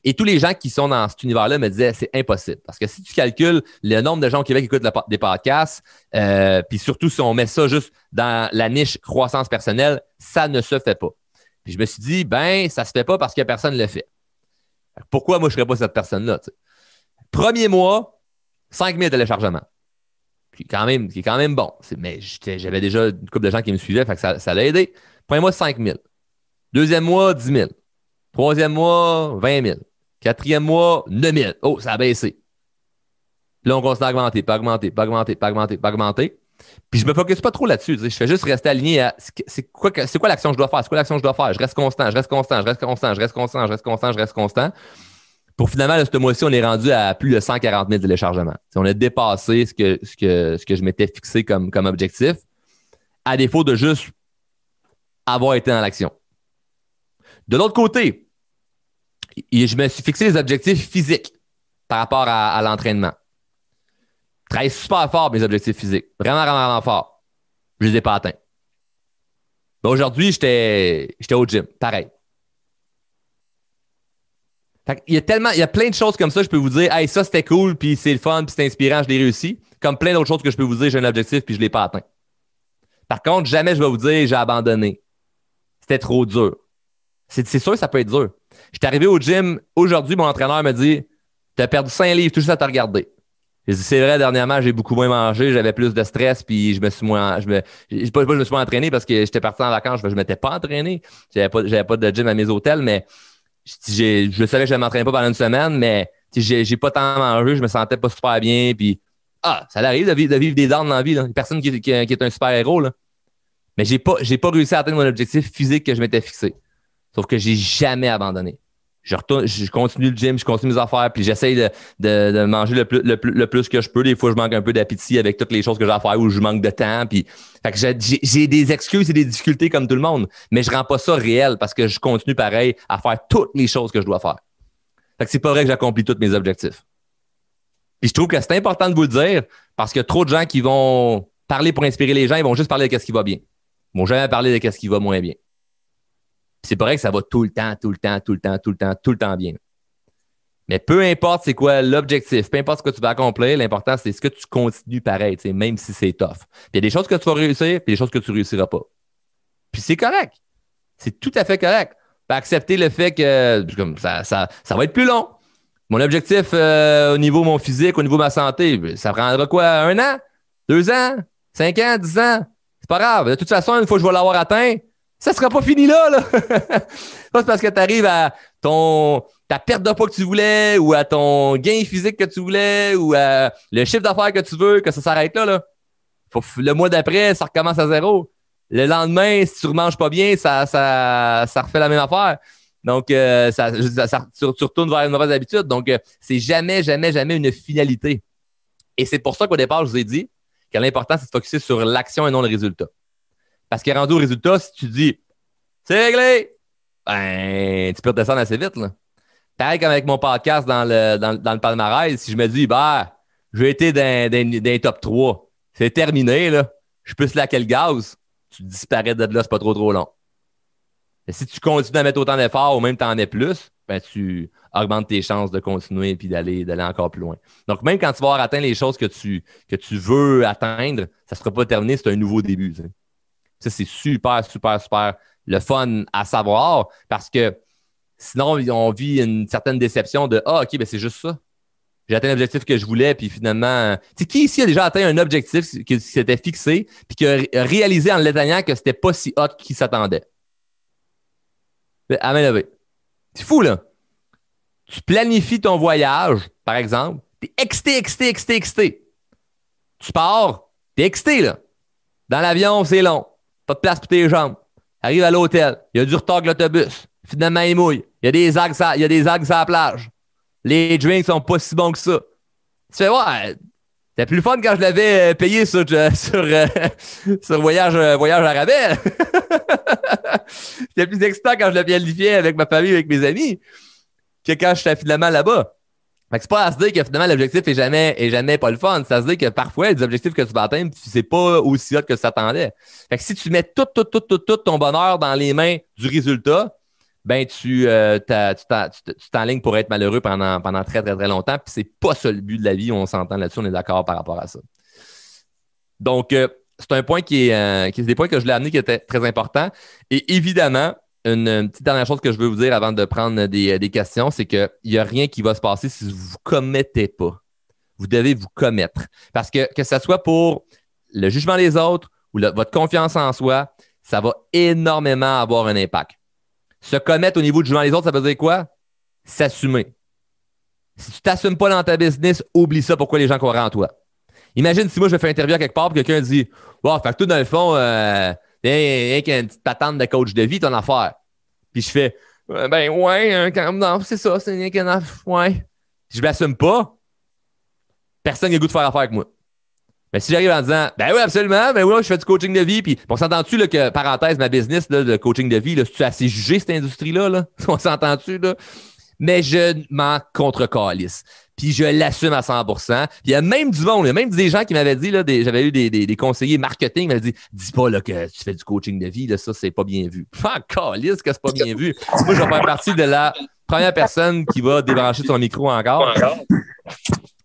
Et tous les gens qui sont dans cet univers-là me disaient c'est impossible. Parce que si tu calcules le nombre de gens au Québec qui écoutent des podcasts, euh, puis surtout si on met ça juste dans la niche croissance personnelle, ça ne se fait pas. Puis je me suis dit, ben, ça se fait pas parce que personne ne le fait. Pourquoi moi je ne serais pas cette personne-là? Premier mois, 5000 téléchargements. Qui, quand même, qui est quand même bon. Mais j'avais déjà une couple de gens qui me suivaient, ça, ça l'a aidé. Premier mois, 5000. Deuxième mois, 10 000. Troisième mois, 20 000. Quatrième mois, 9 000. Oh, ça a baissé. Là, on continue à augmenter, pas augmenter, pas augmenter, pas augmenter, pas augmenter. Puis je me focus pas trop là-dessus. Je fais juste rester aligné à c'est quoi, quoi l'action que je dois faire? C'est quoi l'action que je dois faire? Je reste constant, je reste constant, je reste constant, je reste constant, je reste constant, je reste constant. Pour finalement, là, ce mois-ci, on est rendu à plus de 140 000 téléchargements. on a dépassé ce que, je m'étais fixé comme, objectif, à défaut de juste avoir été dans l'action. De l'autre côté, je me suis fixé des objectifs physiques par rapport à, l'entraînement. Je super fort mes objectifs physiques. Vraiment, vraiment, vraiment fort. Je ne les ai pas atteints. Aujourd'hui, j'étais au gym. Pareil. Il y a tellement, il y a plein de choses comme ça, je peux vous dire, hey, ça c'était cool, puis c'est le fun, puis c'est inspirant, je l'ai réussi. Comme plein d'autres choses que je peux vous dire, j'ai un objectif, puis je ne l'ai pas atteint. Par contre, jamais je vais vous dire, j'ai abandonné. C'était trop dur. C'est sûr ça peut être dur. J'étais arrivé au gym. Aujourd'hui, mon entraîneur me dit T'as perdu 5 livres, tout juste à te regarder. J'ai dit C'est vrai, dernièrement, j'ai beaucoup moins mangé, j'avais plus de stress, puis je me suis moins. Je me, pas, je me suis moins entraîné parce que j'étais parti en vacances, je ne m'étais pas entraîné. J'avais pas, pas de gym à mes hôtels, mais je savais que je ne m'entraînais pas pendant une semaine, mais j'ai, j'ai pas tant mangé, je me sentais pas super bien, puis ah, ça arrive de vivre, de vivre des dents dans la vie. Là. Personne qui, qui, est un super héros. Là. Mais j'ai pas, j'ai pas réussi à atteindre mon objectif physique que je m'étais fixé. Sauf que j'ai jamais abandonné je retourne, je continue le gym, je continue mes affaires, puis j'essaye de, de, manger le plus, le, plus que je peux. Des fois, je manque un peu d'appétit avec toutes les choses que j'ai à faire ou je manque de temps. Puis, fait que j'ai des excuses et des difficultés comme tout le monde, mais je rends pas ça réel parce que je continue pareil à faire toutes les choses que je dois faire. Fait que c'est pas vrai que j'accomplis tous mes objectifs. Puis je trouve que c'est important de vous le dire parce a trop de gens qui vont parler pour inspirer les gens, ils vont juste parler de ce qui va bien. Ils vont jamais parler de ce qui va moins bien c'est vrai que ça va tout le temps, tout le temps, tout le temps, tout le temps, tout le temps bien. Mais peu importe c'est quoi l'objectif, peu importe ce que tu vas accomplir, l'important c'est ce que tu continues pareil, même si c'est tough. Il y a des choses que tu vas réussir, puis des choses que tu réussiras pas. Puis c'est correct. C'est tout à fait correct. Accepter le fait que ça, ça, ça va être plus long. Mon objectif euh, au niveau de mon physique, au niveau de ma santé, ça prendra quoi? Un an? Deux ans? Cinq ans? Dix ans? C'est pas grave. De toute façon, une fois que je vais l'avoir atteint, ça sera pas fini là. là. c'est parce que tu arrives à ton ta perte de poids que tu voulais ou à ton gain physique que tu voulais ou à le chiffre d'affaires que tu veux que ça s'arrête là. le mois d'après, ça recommence à zéro. Le lendemain, si tu ne remanges pas bien, ça, ça, ça refait la même affaire. Donc, euh, ça, tu, retournes vers une mauvaise habitude. Donc, euh, c'est jamais, jamais, jamais une finalité. Et c'est pour ça qu'au départ, je vous ai dit que l'important, c'est de focuser sur l'action et non le résultat. Parce qu'à rendu au résultat, si tu dis c'est réglé, ben, tu peux redescendre assez vite. Là. Pareil comme avec mon podcast dans le, dans, le palmarès, si je me dis, bah, j'ai été dans, dans, top 3, c'est terminé, là. je peux se laquer le gaz, tu disparais de là, c'est pas trop trop long. Et si tu continues à mettre autant d'efforts ou même t'en es plus, ben, tu augmentes tes chances de continuer et d'aller, d'aller encore plus loin. Donc, même quand tu vas avoir atteint les choses que tu, que tu veux atteindre, ça ne sera pas terminé, c'est un nouveau début. Ça, c'est super, super, super le fun à savoir parce que sinon, on vit une certaine déception de Ah, OK, ben c'est juste ça. J'ai atteint l'objectif que je voulais, puis finalement. Tu qui ici a déjà atteint un objectif qui, s'était fixé, puis qui a réalisé en l'éteignant que c'était pas si hot qu'il s'attendait? À main levée. C'est fou, là. Tu planifies ton voyage, par exemple. T'es excité, excité, excité, excité. Tu pars, t'es excité, là. Dans l'avion, c'est long. Pas de place pour tes jambes. Arrive à l'hôtel. Il y a du retard avec l'autobus. Finalement, il mouille. Il y a des algues, il y a des algues sur la plage. Les drinks sont pas si bons que ça. Tu fais, ouais, c'était plus fun quand je l'avais euh, payé sur, euh, sur, euh, sur voyage, voyage à rabais. C'était plus excitant quand je le planifiais avec ma famille, avec mes amis, que quand j'étais finalement là-bas. Fait que c'est pas à se dire que finalement l'objectif est jamais, est jamais pas le fun. C'est à se dire que parfois, des objectifs que tu vas atteindre, sais pas aussi hot que tu t'attendais. Fait que si tu mets tout, tout, tout, tout, tout ton bonheur dans les mains du résultat, ben tu euh, t'enlignes pour être malheureux pendant, pendant très, très, très longtemps. Puis c'est pas ça le but de la vie, on s'entend là-dessus, on est d'accord par rapport à ça. Donc, euh, c'est un point qui est, euh, qui des points que je l'ai amené qui était très important. Et évidemment, une, petite dernière chose que je veux vous dire avant de prendre des, des questions, c'est qu'il n'y a rien qui va se passer si vous ne vous commettez pas. Vous devez vous commettre. Parce que que ce soit pour le jugement des autres ou votre confiance en soi, ça va énormément avoir un impact. Se commettre au niveau du jugement des autres, ça veut dire quoi? S'assumer. Si tu t'assumes pas dans ta business, oublie ça pourquoi les gens croiraient en toi. Imagine si moi je fais une interview à quelque part et quelqu'un dit Wow, fait que toi, dans le fond, euh, a une petite patente de coach de vie, ton affaire. Puis je fais Ben ouais, non, c'est ça, c'est rien qu'un Ouais. Je m'assume pas, personne n'a goût de faire affaire avec moi. Mais si j'arrive en disant, ben oui, absolument, ben oui, je fais du coaching de vie, puis on s'entend-tu que, parenthèse, ma business de coaching de vie, là, tu assez jugé cette industrie-là? Là? On s'entend-tu? Mais je m'en contre-calisse. Puis je l'assume à 100 Puis il y a même du monde, il y a même des gens qui m'avaient dit, là, j'avais eu des, des, conseillers marketing m'avaient dit Dis pas là, que tu fais du coaching de vie, là, ça, c'est pas bien vu. Pas calisse que c'est pas bien vu. Moi, je vais faire partie de la première personne qui va débrancher son micro encore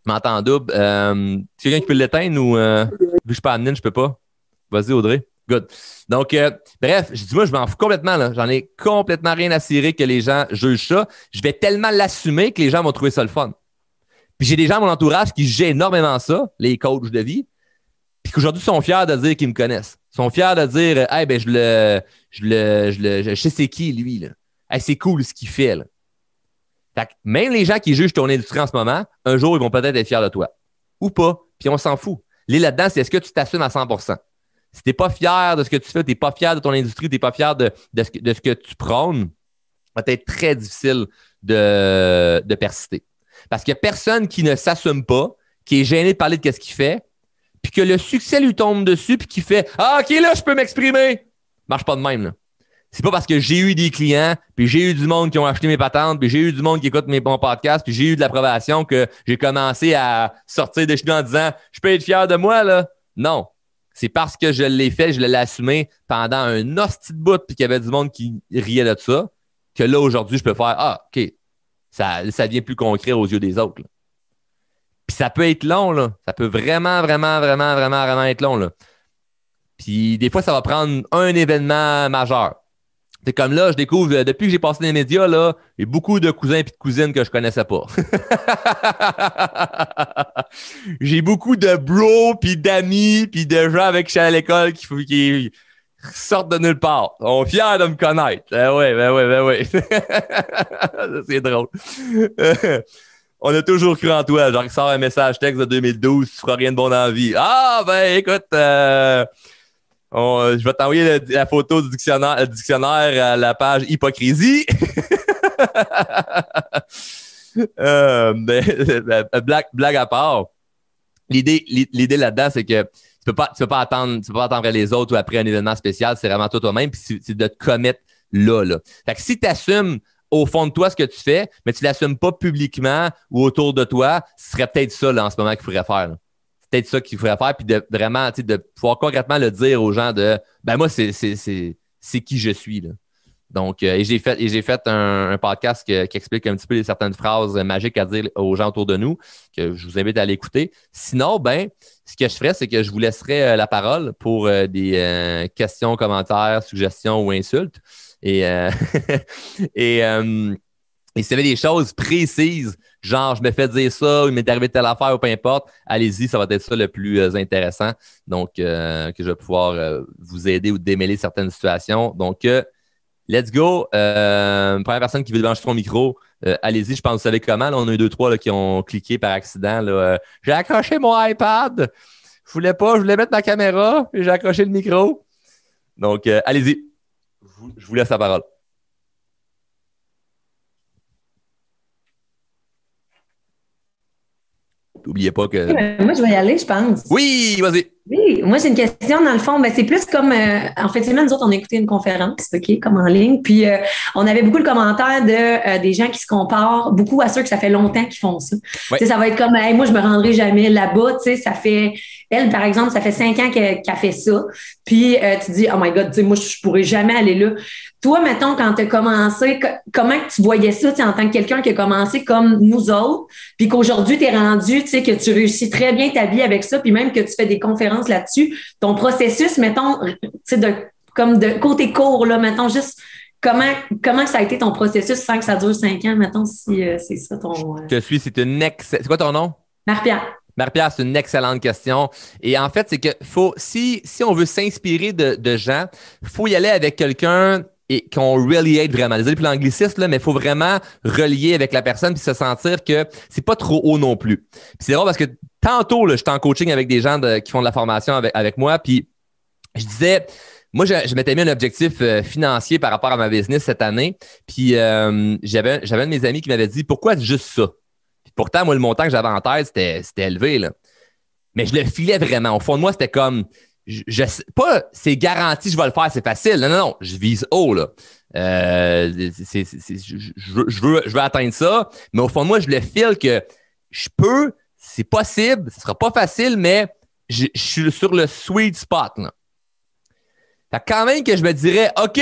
m'entends double. Euh, quelqu'un qui peut l'éteindre ou euh, vu que je suis pas admin, je peux pas? Vas-y, Audrey. Good. Donc, euh, bref, je dis moi, je m'en fous complètement. là. J'en ai complètement rien à cirer que les gens jugent ça. Je vais tellement l'assumer que les gens vont trouver ça le fun. Puis j'ai des gens à mon entourage qui jugent énormément ça, les coachs de vie, puis qu'aujourd'hui sont fiers de dire qu'ils me connaissent. Ils sont fiers de dire Hey, ben, je le, je le, je le, je sais c'est qui, lui, là. Hey, c'est cool ce qu'il fait, là même les gens qui jugent ton industrie en ce moment, un jour, ils vont peut-être être fiers de toi. Ou pas. Puis on s'en fout. L'île là-dedans, c'est est-ce que tu t'assumes à 100% Si tu n'es pas fier de ce que tu fais, tu n'es pas fier de ton industrie, tu n'es pas fier de, ce que, tu prônes, ça va être très difficile de, persister. Parce qu'il n'y a personne qui ne s'assume pas, qui est gêné de parler de ce qu'il fait, puis que le succès lui tombe dessus, puis qui fait Ah, OK, là, je peux m'exprimer. Marche pas de même. Là c'est pas parce que j'ai eu des clients, puis j'ai eu du monde qui ont acheté mes patentes, puis j'ai eu du monde qui écoute mes bons podcasts, puis j'ai eu de l'approbation que j'ai commencé à sortir de chez en disant Je peux être fier de moi, là. Non. C'est parce que je l'ai fait, je l'ai assumé pendant un hostie de bout, puis qu'il y avait du monde qui riait de ça, que là, aujourd'hui, je peux faire Ah, OK, ça, ça devient plus concret aux yeux des autres. Puis ça peut être long, là. Ça peut vraiment, vraiment, vraiment, vraiment, vraiment être long, là. Puis des fois, ça va prendre un événement majeur. C'est comme là, je découvre, euh, depuis que j'ai passé les médias, là, a beaucoup de cousins et de cousines que je connaissais pas. j'ai beaucoup de bros, puis d'amis, puis de gens avec qui je suis à l'école qui, qui sortent de nulle part. Ils sont fiers de me connaître. Ben ouais, ben ouais, ben ouais. C'est drôle. On a toujours cru en toi. Genre, sort un message texte de 2012, tu feras rien de bon dans la vie. Ah, ben écoute... Euh je vais t'envoyer la photo du dictionnaire, dictionnaire à la page hypocrisie. euh, blague, à part. L'idée, là-dedans, c'est que tu peux pas attendre, tu peux pas attendre les autres ou après un événement spécial. C'est vraiment toi toi-même. Puis c'est de te commettre là, là. Fait que si tu assumes au fond de toi ce que tu fais, mais tu l'assumes pas publiquement ou autour de toi, ce serait peut-être ça là, en ce moment qu'il faudrait faire. C'est peut-être ça qu'il faudrait faire, puis de vraiment, de pouvoir concrètement le dire aux gens de ben moi, c'est qui je suis. Là. Donc, euh, et j'ai fait, et j'ai fait un, podcast qui explique un petit peu certaines phrases magiques à dire aux gens autour de nous, que je vous invite à l'écouter. Sinon, ben, ce que je ferais, c'est que je vous laisserai euh, la parole pour euh, des questions, commentaires, suggestions ou insultes. Et, et, et s'il y avait des choses précises, genre je me fais dire ça, il m'est arrivé telle affaire ou peu importe, allez-y, ça va être ça le plus intéressant. Donc, que je vais pouvoir vous aider ou démêler certaines situations. Donc, Let's go. Euh, première personne qui veut brancher son micro, euh, allez-y, je pense que vous savez comment. on a eu deux, trois qui ont cliqué par accident. Euh, j'ai accroché mon iPad. Je voulais pas, je voulais mettre ma caméra et j'ai accroché le micro. Donc, allez-y. Je vous laisse la parole. N'oubliez pas que. Moi, je vais y aller, je pense. Oui, vas-y. Oui, moi, j'ai une question, dans le fond, ben, c'est plus comme, euh, en fait, nous autres, on a écouté une conférence, OK, comme en ligne, puis euh, on avait beaucoup de commentaires de euh, des gens qui se comparent beaucoup à ceux que ça fait longtemps qu'ils font ça. sais, Ça va être comme, moi, je me rendrai jamais là-bas, tu sais, ça fait, elle, par exemple, ça fait cinq ans qu'elle fait ça, puis tu dis, oh my God, moi, je pourrais jamais aller là. Toi, mettons, quand tu as commencé, comment tu voyais ça, en tant que quelqu'un qui a commencé comme nous autres, puis qu'aujourd'hui, tu es rendu, tu sais, que tu réussis très bien ta vie avec ça, puis même que tu fais des conférences là-dessus. Ton processus, mettons, de, comme de côté court, là, mettons juste comment, comment ça a été ton processus sans que ça dure cinq ans, mettons, si euh, c'est ça ton. Je euh, suis, c'est une ex. C'est quoi ton nom? Marie-Pierre. Marie-Pierre, c'est une excellente question. Et en fait, c'est que faut, si, si on veut s'inspirer de, de gens, il faut y aller avec quelqu'un et qu'on reliate vraiment. Désolé pour l'angliciste, là, mais il faut vraiment relier avec la personne puis se sentir que c'est pas trop haut non plus. c'est drôle parce que tantôt, là, j'étais en coaching avec des gens qui font de la formation avec, avec moi, puis je disais, moi, je, m'étais mis un objectif euh, financier par rapport à ma business cette année. Puis euh, j'avais, j'avais un de mes amis qui m'avait dit Pourquoi juste ça? Puis pourtant, moi, le montant que j'avais en tête, c'était, c'était élevé. Là. Mais je le filais vraiment. Au fond de moi, c'était comme je, pas, c'est garanti, je vais le faire, c'est facile. Non, non, non, je vise haut, là. Euh, je, veux, je, veux, atteindre ça, mais au fond de moi, je le file que je peux, c'est possible, ce sera pas facile, mais je, suis sur le sweet spot. Là. Fait quand même que je me dirais, OK,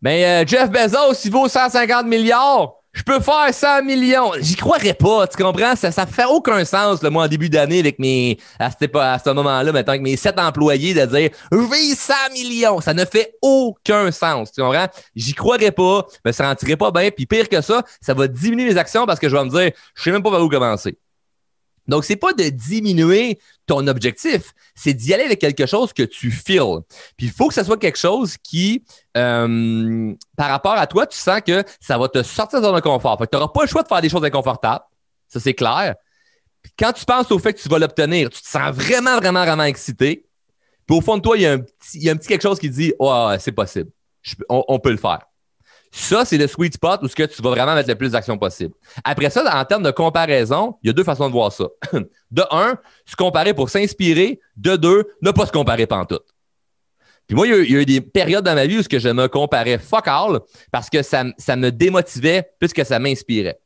ben Jeff Bezos, il vaut 150 milliards, je peux faire 100 millions. J'y croirais pas, tu comprends? Ça, ça fait aucun sens, le moi, en début d'année, avec mes, à, à ce moment-là, maintenant, avec mes sept employés, de dire, je vais 100 millions. Ça ne fait aucun sens, tu comprends? J'y croirais pas, me sentirais pas bien. Puis pire que ça, ça va diminuer mes actions parce que je vais me dire, je sais même pas par où commencer. Donc, c'est pas de diminuer ton objectif, c'est d'y aller avec quelque chose que tu files. Puis il faut que ce soit quelque chose qui, euh, par rapport à toi, tu sens que ça va te sortir de ton confort. Fait que tu n'auras pas le choix de faire des choses inconfortables. Ça, c'est clair. Puis quand tu penses au fait que tu vas l'obtenir, tu te sens vraiment, vraiment, vraiment excité. Puis au fond de toi, il y a un petit, il y a un petit quelque chose qui dit Oh, c'est possible. on peut le faire. Ça, c'est le sweet spot où que tu vas vraiment mettre le plus d'actions possible. Après ça, en termes de comparaison, il y a deux façons de voir ça. De un, se comparer pour s'inspirer. De deux, ne pas se comparer pantoute. Puis moi, il y, a eu, des périodes dans ma vie où je me comparais fuck all parce que ça, me démotivait plus que ça m'inspirait.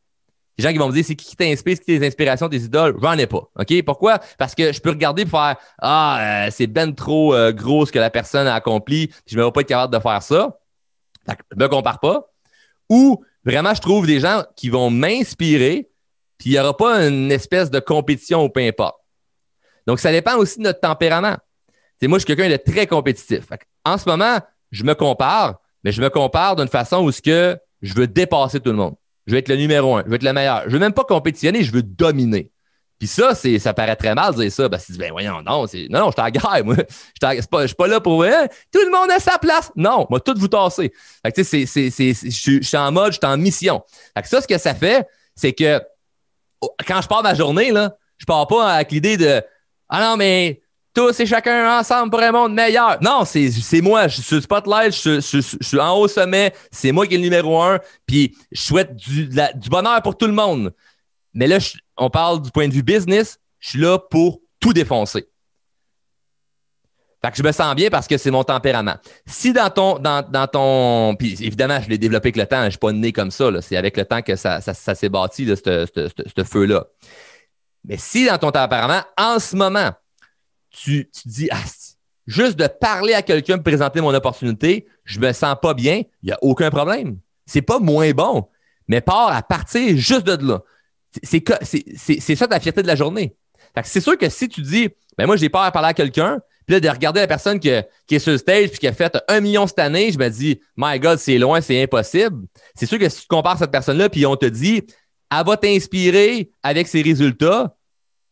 Les gens qui vont me dire c'est qui qui t'inspire, c'est qui tes inspirations, tes idoles, j'en ai pas. OK? Pourquoi? Parce que je peux regarder et faire Ah, euh, c'est ben trop euh, gros ce que la personne a accompli, je ne vais pas être capable de faire ça. Je me compare pas. Ou vraiment, je trouve des gens qui vont m'inspirer, puis il n'y aura pas une espèce de compétition ou peu importe. Donc, ça dépend aussi de notre tempérament. Moi, je suis quelqu'un de très compétitif. En ce moment, je me compare, mais je me compare d'une façon où ce que je veux dépasser tout le monde. Je veux être le numéro un, je veux être le meilleur. Je veux même pas compétitionner, je veux dominer. Puis ça, c'est, ça paraît très mal de dire ça. Parce dis, ben voyons, non, c'est, non, non, je suis en guerre, moi. Je suis pas, là pour, hein, tout le monde a sa place. Non, moi, tout vous tasser. Fait que, tu sais, c'est, c'est, c'est, je suis en mode, je suis en mission. Fait que ça, ce que ça fait, c'est que quand je pars ma journée, là, je pars pas avec l'idée de, ah non, mais tous et chacun ensemble pour un monde meilleur. Non, c'est moi. Je suis sur le spotlight, je, suis en haut sommet. C'est moi qui est le numéro un. Puis je souhaite du, du bonheur pour tout le monde. Mais là, on parle du point de vue business. Je suis là pour tout défoncer. Fait que je me sens bien parce que c'est mon tempérament. Si dans ton, dans, ton, puis évidemment, je l'ai développé avec le temps, je suis pas né comme ça, c'est avec le temps que ça, ça, s'est bâti, ce feu-là. Mais si dans ton tempérament, en ce moment, tu, tu dis, ah, juste de parler à quelqu'un, de présenter mon opportunité, je me sens pas bien, il n'y a aucun problème. C'est pas moins bon, mais part à partir juste de là. C'est ça ta fierté de la journée. c'est sûr que si tu dis, ben moi, j'ai peur à parler à quelqu'un, puis là, de regarder la personne qui, est sur le stage puis qui a fait un million cette année, je me dis, my God, c'est loin, c'est impossible. C'est sûr que si tu compares cette personne-là, puis on te dit, elle va t'inspirer avec ses résultats,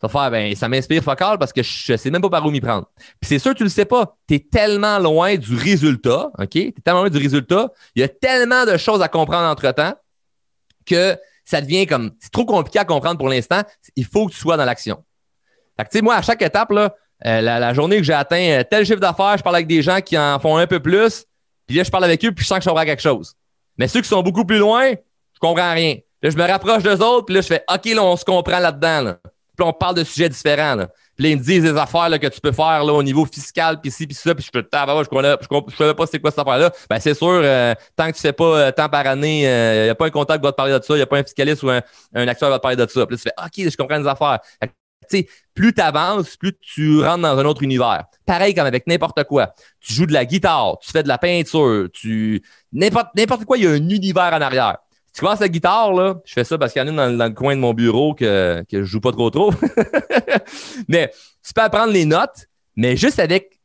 ça va faire, ben, ça m'inspire focal parce que je ne sais même pas par où m'y prendre. Puis c'est sûr que tu le sais pas. Tu es tellement loin du résultat, OK? Tu es tellement loin du résultat. Il y a tellement de choses à comprendre entre-temps que ça devient comme, c'est trop compliqué à comprendre pour l'instant. Il faut que tu sois dans l'action. Fait que, tu sais, moi, à chaque étape, là, euh, la, journée que j'ai atteint euh, tel chiffre d'affaires, je parle avec des gens qui en font un peu plus. Puis là, je parle avec eux, puis je sens que je comprends quelque chose. Mais ceux qui sont beaucoup plus loin, je comprends rien. Là, je me rapproche d'eux autres, puis là, je fais OK, là, on se comprend là-dedans. Là. Puis on parle de sujets différents. Là. Puis là, ils me disent des affaires là, que tu peux faire là, au niveau fiscal, puis ci, puis ça, puis je peux ah, ben je ne je, savais pas c'est quoi cette affaire-là. Ben, c'est sûr, euh, tant que tu fais pas tant par année, il n'y a pas un contact qui va te parler de ça, il n'y a pas un fiscaliste ou un, un acteur qui va te parler de ça. Puis là, tu fais OK, je comprends les affaires plus tu avances, plus tu rentres dans un autre univers. Pareil comme avec n'importe quoi. Tu joues de la guitare, tu fais de la peinture, tu n'importe quoi, il y a un univers en arrière. Tu commences la guitare, là, je fais ça parce qu'il y en a dans, le coin de mon bureau que, que je joue pas trop trop. mais tu peux apprendre les notes, mais juste avec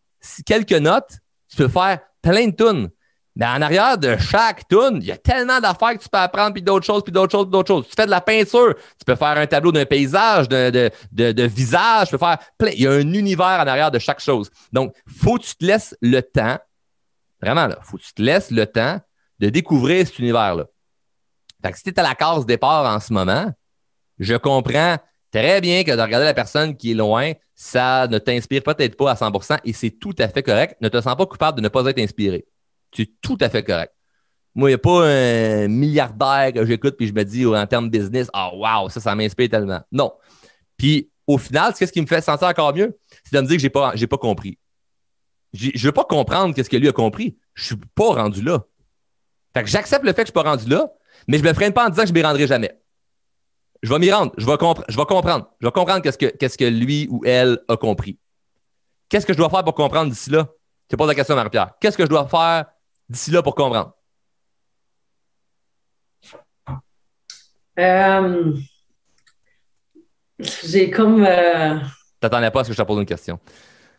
quelques notes, tu peux faire plein de tunes. Mais en arrière de chaque tune, il y a tellement d'affaires que tu peux apprendre, puis d'autres choses, puis d'autres choses, puis d'autres choses. Tu fais de la peinture, tu peux faire un tableau d'un paysage, de, de, visage, tu peux faire plein. Il y a un univers en arrière de chaque chose. Donc, faut que tu te laisses le temps, vraiment, là, faut que tu te laisses le temps de découvrir cet univers-là. Fait que si tu à la case départ en ce moment, je comprends très bien que de regarder la personne qui est loin, ça ne t'inspire peut-être pas à 100% et c'est tout à fait correct. Ne te sens pas coupable de ne pas être inspiré. Es tout à fait correct. Moi, il n'y a pas un milliardaire que j'écoute puis je me dis en termes business, ah oh, wow, ça, ça m'inspire tellement. Non. Puis au final, ce qui me fait sentir encore mieux, c'est de me dire que je n'ai pas, pas compris. Je ne veux pas comprendre ce que lui a compris. Je ne suis pas rendu là. Fait que j'accepte le fait que je ne suis pas rendu là, mais je ne me freine pas en disant que je ne m'y rendrai jamais. Je vais m'y rendre. Je vais, je vais comprendre. Je vais comprendre qu'est-ce que, qu'est-ce que lui ou elle a compris. Qu'est-ce que je dois faire pour comprendre d'ici là? Je te pose la question, Marie-Pierre. Qu'est-ce que je dois faire d'ici là pour comprendre? Euh, j'ai comme. Euh... T'attendais pas à ce que je te pose une question.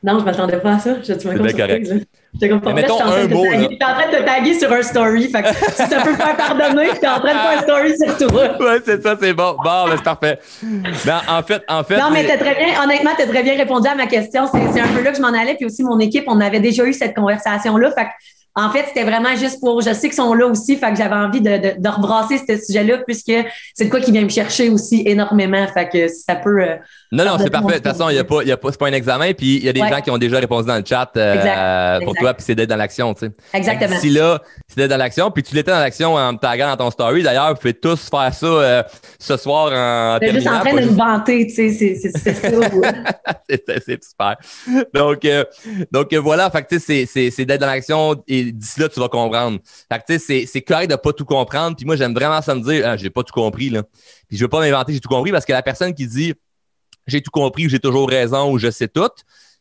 Non, je m'attendais pas à ça. Je suis comme correct. J'étais comme pas mettons un mot. Tu es en train de te taguer sur un story. Fait que si ça peut faire pardonner, tu es en train de faire un story sur toi. Oui, c'est ça, c'est bon. Bon, ben, c'est parfait. Ben, en fait, en fait. Non, mais t'as très bien, honnêtement, tu as très bien répondu à ma question. C'est un peu là que je m'en allais. Puis aussi, mon équipe, on avait déjà eu cette conversation-là. Fait que en fait, c'était vraiment juste pour, je sais qu'ils sont là aussi, fait que j'avais envie de, de, de, rebrasser ce sujet-là puisque c'est de quoi qui vient me chercher aussi énormément, fait que ça peut. Euh, non, non, c'est parfait. De toute façon, il y a pas, y a pas, c'est pas un examen, puis il y a des gens qui ont déjà répondu dans le chat euh, pour toi, puis c'est d'être dans l'action, tu sais. Exactement. Si là, c'est d'être dans l'action, puis tu l'étais dans l'action en me taguant dans ton story. D'ailleurs, vous pouvez tous faire ça euh, ce soir en. Je juste en train de me vanter, tu sais, c'est, ça. c'est, super. Donc, donc voilà, fait que tu sais, c'est, c'est d'être dans l'action et d'ici là, tu vas comprendre. Tu sais, c'est correct de pas tout comprendre. Puis moi, j'aime vraiment ça me dire, ah, j'ai pas tout compris, là. Puis je veux pas m'inventer, j'ai tout compris parce que la personne qui dit, j'ai tout compris ou j'ai toujours raison ou je sais tout,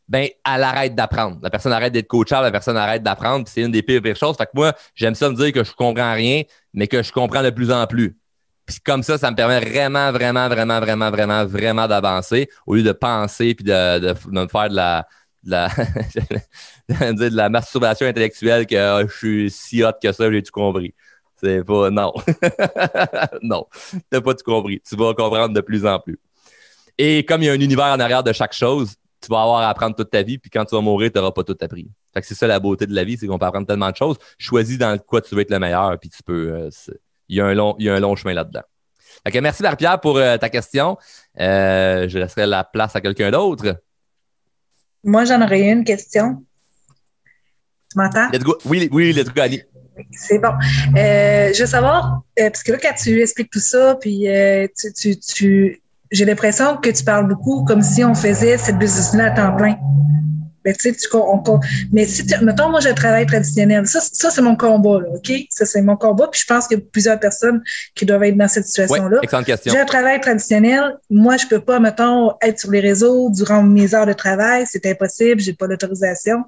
ben, elle arrête d'apprendre. La personne arrête d'être coachable, la personne arrête d'apprendre. C'est une des pires, pires choses. Fait que moi, j'aime ça me dire que je comprends rien, mais que je comprends de plus en plus. Puis comme ça, ça me permet vraiment, vraiment, vraiment, vraiment, vraiment, vraiment d'avancer au lieu de penser puis de, de, me faire de la, de la, de la masturbation intellectuelle que ah, je suis si hot que ça, j'ai tout compris? C'est pas. Non. non. T'as pas tout compris. Tu vas comprendre de plus en plus. Et comme il y a un univers en arrière de chaque chose, tu vas avoir à apprendre toute ta vie, puis quand tu vas mourir, tu n'auras pas tout appris. Fait que c'est ça la beauté de la vie, c'est qu'on peut apprendre tellement de choses. Choisis dans quoi tu veux être le meilleur, puis tu peux. Euh, il, y a un long, y a un long chemin là-dedans. Merci Marie-Pierre pour euh, ta question. Euh, je laisserai la place à quelqu'un d'autre. Moi, j'en aurais une question. Tu m'entends? Let's go. Oui, oui, let's go, Annie. C'est bon. Euh, je veux savoir, euh, parce que là, quand tu expliques tout ça, puis euh, tu, tu, tu j'ai l'impression que tu parles beaucoup comme si on faisait cette business-là à temps plein. Ben, tu sais, tu, on, mais si, tu, mettons, moi, j'ai un travail traditionnel. Ça, ça c'est mon combat, là, OK? Ça, c'est mon combat. Puis je pense qu'il y a plusieurs personnes qui doivent être dans cette situation-là. excellente question. J'ai un travail traditionnel. Moi, je peux pas, mettons, être sur les réseaux durant mes heures de travail. C'est impossible. J'ai pas l'autorisation.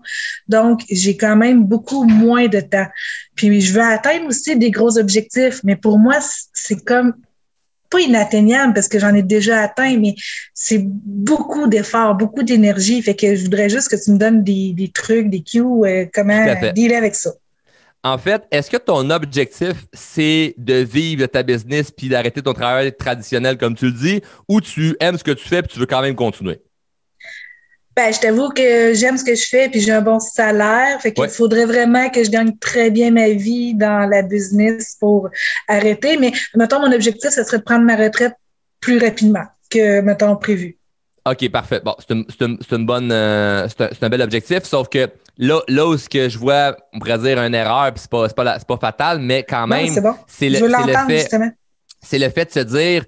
Donc, j'ai quand même beaucoup moins de temps. Puis, je veux atteindre aussi des gros objectifs. Mais pour moi, c'est comme pas inatteignable parce que j'en ai déjà atteint, mais c'est beaucoup d'efforts, beaucoup d'énergie. Fait que je voudrais juste que tu me donnes des, trucs, des cues, euh, comment dealer avec ça. En fait, est-ce que ton objectif, c'est de vivre ta business puis d'arrêter ton travail traditionnel, comme tu le dis, ou tu aimes ce que tu fais et tu veux quand même continuer? Ben, je t'avoue que j'aime ce que je fais puis j'ai un bon salaire. Fait qu'il faudrait vraiment que je gagne très bien ma vie dans la business pour arrêter. Mais mettons, mon objectif, ce serait de prendre ma retraite plus rapidement que, mettons, prévu. OK, parfait. Bon, c'est une, bonne euh, c'est un, bel objectif, sauf que là, là où ce que je vois, on pourrait dire une erreur, puis c'est pas, pas, pas fatal, mais quand même, c'est le, fait. C'est le fait de se dire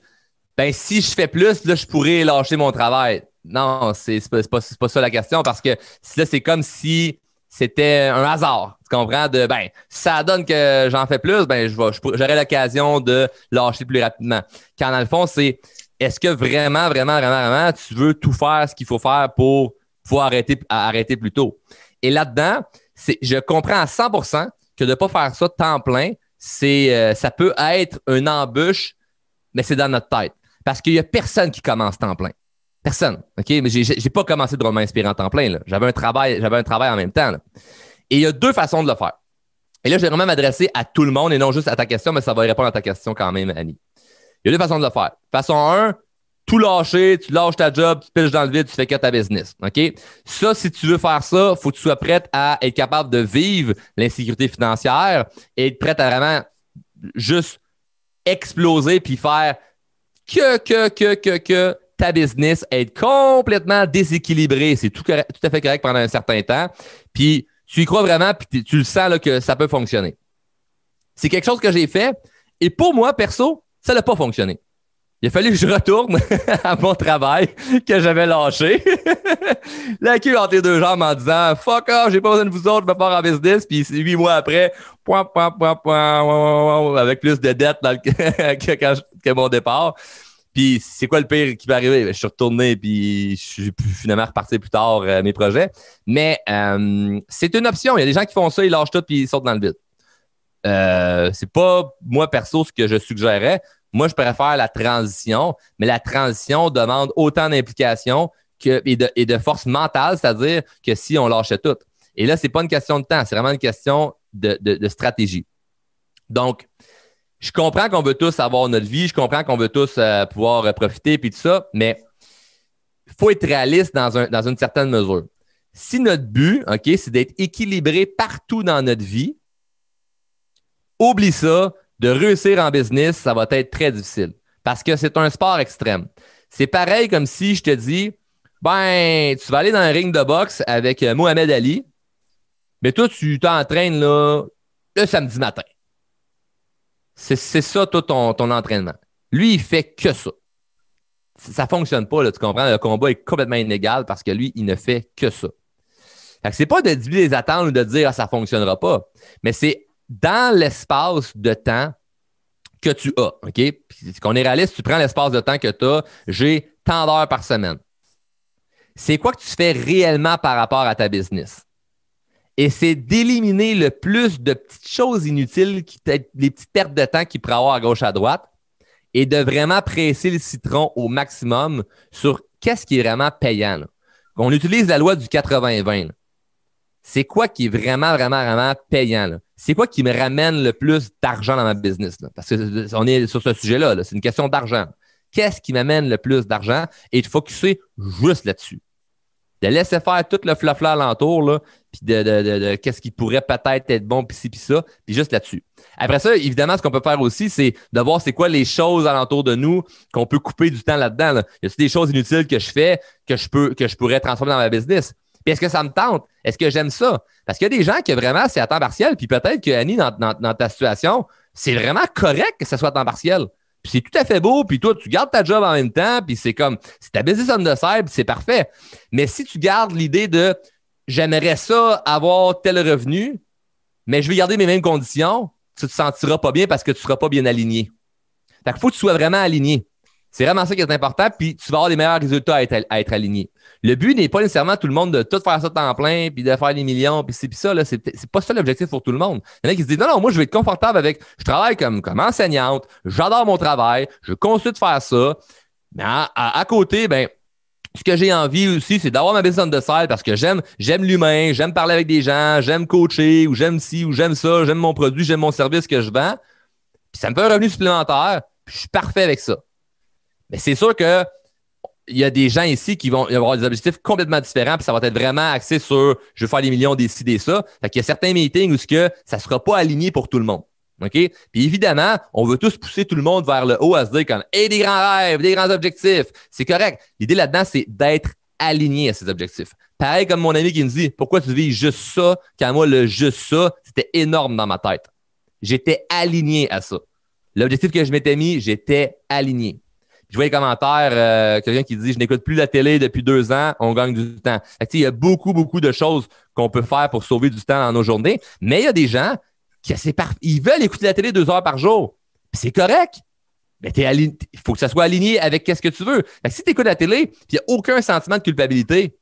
ben si je fais plus, là, je pourrais lâcher mon travail. Non, c'est pas, pas, pas, ça la question parce que là, c'est comme si c'était un hasard. Tu comprends? De ben, ça donne que j'en fais plus, ben, j'aurai l'occasion de lâcher plus rapidement. Quand dans le fond, c'est est-ce que vraiment, vraiment, vraiment, vraiment, tu veux tout faire ce qu'il faut faire pour pouvoir arrêter, arrêter plus tôt? Et là-dedans, je comprends à 100% que de ne pas faire ça temps plein, c'est, euh, ça peut être une embûche, mais c'est dans notre tête. Parce qu'il n'y a personne qui commence temps plein. Personne. OK? Mais j'ai, pas commencé de roman inspirant temps plein. J'avais un travail, j'avais un travail en même temps. Et il y a deux façons de le faire. Et là, je vais vraiment m'adresser à tout le monde et non juste à ta question, mais ça va répondre à ta question quand même, Annie. Il y a deux façons de le faire. Façon 1, tout lâcher, tu lâches ta job, tu piches dans le vide, tu fais que ta business. OK? Ça, si tu veux faire ça, faut que tu sois prête à être capable de vivre l'insécurité financière et être prête à vraiment juste exploser puis faire que, que, que, que, que ta business être complètement déséquilibrée. C'est tout, tout, à fait correct pendant un certain temps. Puis tu y crois vraiment, puis tu le sens là, que ça peut fonctionner. C'est quelque chose que j'ai fait. Et pour moi, perso, ça n'a pas fonctionné. Il a fallu que je retourne à mon travail que j'avais lâché. la queue entre les deux jambes en disant Fuck off, j'ai pas besoin de vous autres, je me pars en business. Puis huit mois après, point, point, point, point, avec plus de dettes que, mon départ. Puis c'est quoi le pire qui va arriver? Je suis retourné puis je suis finalement reparti plus tard euh, mes projets. Mais euh, c'est une option. Il y a des gens qui font ça, ils lâchent tout puis ils sautent dans le vide. Euh, c'est pas moi perso ce que je suggérerais. Moi, je préfère la transition, mais la transition demande autant d'implication et, de, et de force mentale, c'est-à-dire que si on lâchait tout. Et là, c'est pas une question de temps, c'est vraiment une question de, de stratégie. Donc, je comprends qu'on veut tous avoir notre vie, je comprends qu'on veut tous euh, pouvoir euh, profiter puis tout ça, mais il faut être réaliste dans, un, dans une certaine mesure. Si notre but, OK, c'est d'être équilibré partout dans notre vie, oublie ça, de réussir en business, ça va être très difficile parce que c'est un sport extrême. C'est pareil comme si je te dis, ben, tu vas aller dans un ring de boxe avec euh, Mohamed Ali, mais toi, tu t'entraînes là, le samedi matin. C'est ça, tout ton, entraînement. Lui, il fait que ça. Ça fonctionne pas, tu comprends? Le combat est complètement inégal parce que lui, il ne fait que ça. Fait que c'est pas de diviser les attentes ou de dire ah, ça fonctionnera pas, mais c'est dans l'espace de temps que tu as. OK? Qu'on est réaliste, tu prends l'espace de temps que tu as, j'ai tant d'heures par semaine. C'est quoi que tu fais réellement par rapport à ta business? Et c'est d'éliminer le plus de petites choses inutiles, qui, les petites pertes de temps qu'il pourrait avoir à gauche à droite, et de vraiment presser le citron au maximum sur qu'est-ce qui est vraiment payant. On utilise la loi du 80-20. C'est quoi qui est vraiment, vraiment, vraiment payant? C'est quoi qui me ramène le plus d'argent dans ma business? Parce qu'on est sur ce sujet-là. -là, c'est une question d'argent. Qu'est-ce qui m'amène le plus d'argent? Et de focuser juste là-dessus de laisser faire tout le flafla alentour, puis de, qu'est-ce qui pourrait peut-être être bon, puis ci, puis ça, puis juste là-dessus. Après ça, évidemment, ce qu'on peut faire aussi, c'est de voir c'est quoi les choses alentour de nous qu'on peut couper du temps là-dedans. Il y a des choses inutiles que je fais que je peux que je pourrais transformer dans ma business? Puis est-ce que ça me tente? Est-ce que j'aime ça? Parce qu'il y a des gens qui vraiment, c'est à temps partiel, puis peut-être que Annie, dans, dans, ta situation, c'est vraiment correct que ce soit à temps partiel. Puis c'est tout à fait beau, puis toi, tu gardes ta job en même temps, puis c'est comme, c'est ta business on the side, c'est parfait. Mais si tu gardes l'idée de j'aimerais ça avoir tel revenu, mais je vais garder mes mêmes conditions, tu te sentiras pas bien parce que tu seras pas bien aligné. Fait qu'il faut que tu sois vraiment aligné. C'est vraiment ça qui est important, puis tu vas avoir les meilleurs résultats à être, à aligné. Le but n'est pas nécessairement tout le monde de tout faire ça temps plein, puis de faire des millions, puis c'est puis ça, là, c'est, pas ça l'objectif pour tout le monde. Il y en a qui se disent, non, non, moi, je vais être confortable avec, je travaille comme, comme enseignante, j'adore mon travail, je continue de faire ça, mais à, côté, ben, ce que j'ai envie aussi, c'est d'avoir ma business de salle parce que j'aime, j'aime l'humain, j'aime parler avec des gens, j'aime coacher, ou j'aime ci, ou j'aime ça, j'aime mon produit, j'aime mon service que je vends. Puis ça me fait un revenu supplémentaire, puis je suis parfait avec ça. Mais c'est sûr que il y a des gens ici qui vont avoir des objectifs complètement différents, puis ça va être vraiment axé sur je veux faire des millions, décider ça. Fait qu'il y a certains meetings où ce que ça sera pas aligné pour tout le monde. OK? Puis évidemment, on veut tous pousser tout le monde vers le haut à se dire comme Hey, des grands rêves, des grands objectifs. C'est correct. L'idée là-dedans, c'est d'être aligné à ces objectifs. Pareil comme mon ami qui me dit Pourquoi tu vis juste ça quand moi, le juste ça, c'était énorme dans ma tête. J'étais aligné à ça. L'objectif que je m'étais mis, j'étais aligné. Je vois les commentaires, euh, quelqu'un qui dit Je n'écoute plus la télé depuis deux ans, on gagne du temps. il y a beaucoup, beaucoup de choses qu'on peut faire pour sauver du temps dans nos journées, mais il y a des gens ils veulent écouter la télé deux heures par jour. C'est correct. Mais il faut que ça soit aligné avec qu'est-ce que tu veux. si tu écoutes la télé il n'y a aucun sentiment de culpabilité,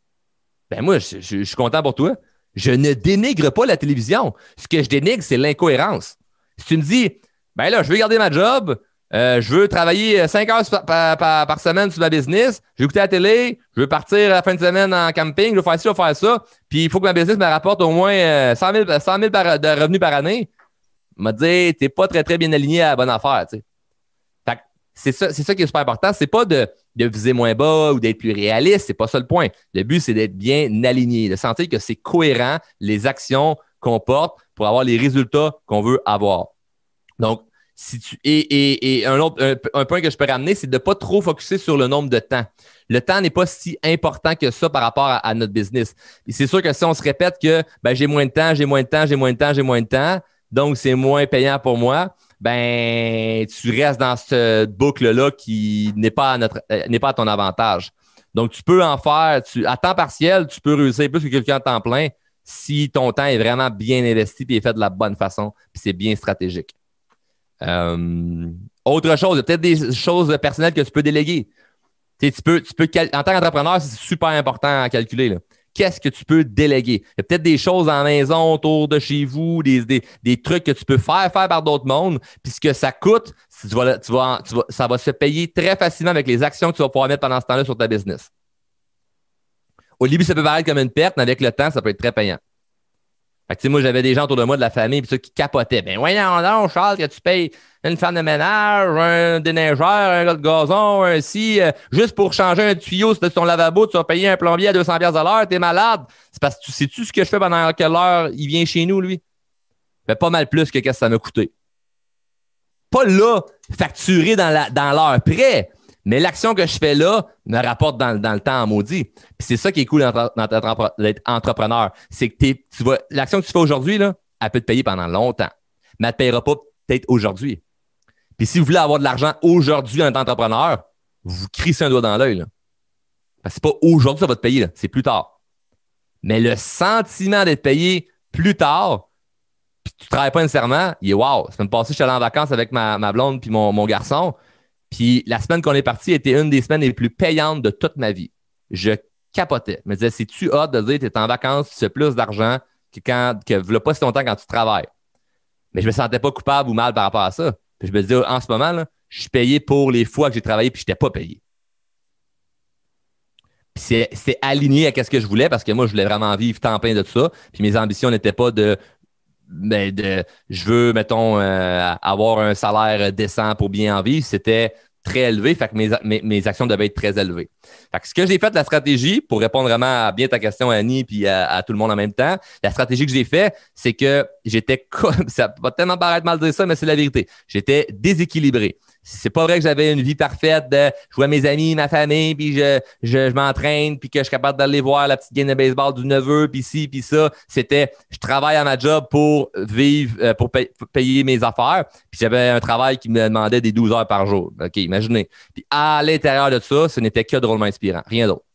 ben moi, je, je suis content pour toi. Je ne dénigre pas la télévision. Ce que je dénigre, c'est l'incohérence. Si tu me dis, ben là, je veux garder ma job, euh, je veux travailler 5 heures par, semaine sur ma business. Veux écouter la télé. Je veux partir la fin de semaine en camping. Je veux faire ci, je veux faire ça. Puis il faut que ma business me rapporte au moins 100 000, 100 000 de revenus par année. m'a dit, t'es pas très, très bien aligné à la bonne affaire. c'est ça, c'est ça qui est super important. C'est pas de, de viser moins bas ou d'être plus réaliste. C'est pas ça le point. Le but, c'est d'être bien aligné, de sentir que c'est cohérent les actions qu'on porte pour avoir les résultats qu'on veut avoir. Donc, et, un autre un, point que je peux ramener, c'est de ne pas trop focuser sur le nombre de temps. Le temps n'est pas si important que ça par rapport à, notre business. c'est sûr que si on se répète que ben, j'ai moins de temps, j'ai moins de temps, j'ai moins de temps, j'ai moins de temps, donc c'est moins payant pour moi, ben tu restes dans cette boucle-là qui n'est pas à euh, pas à ton avantage. Donc, tu peux en faire, à temps partiel, tu peux réussir plus que quelqu'un à temps plein si ton temps est vraiment bien investi et fait de la bonne façon, puis c'est bien stratégique. Euh, autre chose, il y a peut-être des choses personnelles que tu peux déléguer. Tu, peux, tu peux, en tant qu'entrepreneur, c'est super important à calculer. Qu'est-ce que tu peux déléguer? Il y a peut-être des choses en maison autour de chez vous, des, des, trucs que tu peux faire faire par d'autres mondes, puis ce que ça coûte, ça va se payer très facilement avec les actions que tu vas pouvoir mettre pendant ce temps-là sur ta business. Au début, ça peut paraître comme une perte, mais avec le temps, ça peut être très payant. Moi, j'avais des gens autour de moi de la famille qui capotaient. Ben voyons donc, Charles, que tu payes une femme de ménage, un déneigeur, un gars de gazon, un si, euh, juste pour changer un tuyau sur ton lavabo, tu vas payer un plombier à 200 à l'heure, t'es malade. C'est parce que tu sais-tu ce que je fais pendant quelle heure il vient chez nous, lui? Ben, pas mal plus que qu'est-ce que ça m'a coûté. Pas là, facturé dans l'heure près. Mais l'action que je fais là me rapporte dans, le temps en maudit. Puis c'est ça qui est cool d'être entrepreneur. C'est que tu vois, l'action que tu fais aujourd'hui, elle peut te payer pendant longtemps. Mais elle ne te payera pas peut-être aujourd'hui. Puis si vous voulez avoir de l'argent aujourd'hui en tant qu'entrepreneur, vous crissez un doigt dans l'œil. Parce que c'est pas aujourd'hui ça va te payer, c'est plus tard. Mais le sentiment d'être payé plus tard, puis tu travailles pas nécessairement, il est wow. Ça me passée, je suis allé en vacances avec ma, blonde puis mon, mon garçon. Puis la semaine qu'on est parti était une des semaines les plus payantes de toute ma vie. Je capotais. Je me disais, c'est-tu hâte de dire que tu es en vacances, tu fais plus d'argent que quand que pas si longtemps quand tu travailles? Mais je me sentais pas coupable ou mal par rapport à ça. Puis je me disais, en ce moment, là, je suis payé pour les fois que j'ai travaillé puis je n'étais pas payé. c'est aligné à ce que je voulais parce que moi, je voulais vraiment vivre temps plein de tout ça. Puis mes ambitions n'étaient pas de ben de, je veux, mettons, euh, avoir un salaire décent pour bien en vivre, c'était très élevé, fait que mes, mes, actions devaient être très élevées. Fait que ce que j'ai fait, la stratégie, pour répondre vraiment à bien ta question, Annie, puis à, tout le monde en même temps, la stratégie que j'ai fait, c'est que j'étais, ça va tellement paraître mal de dire ça, mais c'est la vérité. J'étais déséquilibré c'est pas vrai que j'avais une vie parfaite de je vois mes amis, ma famille, puis je, je, m'entraîne, puis que je suis capable d'aller voir la petite game de baseball du neveu, puis ci, puis ça. C'était je travaille à ma job pour vivre, euh, pour, payer mes affaires. Puis j'avais un travail qui me demandait des 12 heures par jour. OK, imaginez. Puis à l'intérieur de ça, ce n'était que inspirant. Rien d'autre.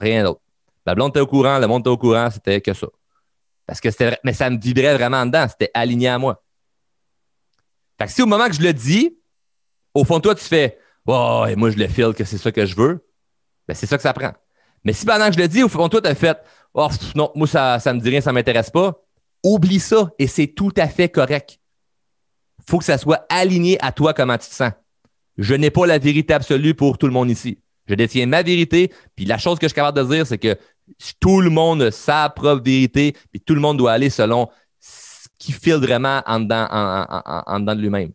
Rien d'autre. La blonde était au courant, le monde était au courant, c'était que ça. Parce que c'était mais ça me vibrait vraiment dedans, c'était aligné à moi. Fait que si au moment que je le dis, au fond de toi, tu fais Oh, et moi, je le feel que c'est ça que je veux, ben, c'est ça que ça prend. Mais si pendant que je le dis, au fond de toi, tu as fait Oh, non, moi, ça, ça me dit rien, ça ne m'intéresse pas, oublie ça et c'est tout à fait correct. Faut que ça soit aligné à toi comment tu te sens. Je n'ai pas la vérité absolue pour tout le monde ici. Je détiens ma vérité, puis la chose que je suis capable de dire, c'est que tout le monde a sa propre vérité, puis tout le monde doit aller selon ce qui file vraiment en dedans, de lui-même.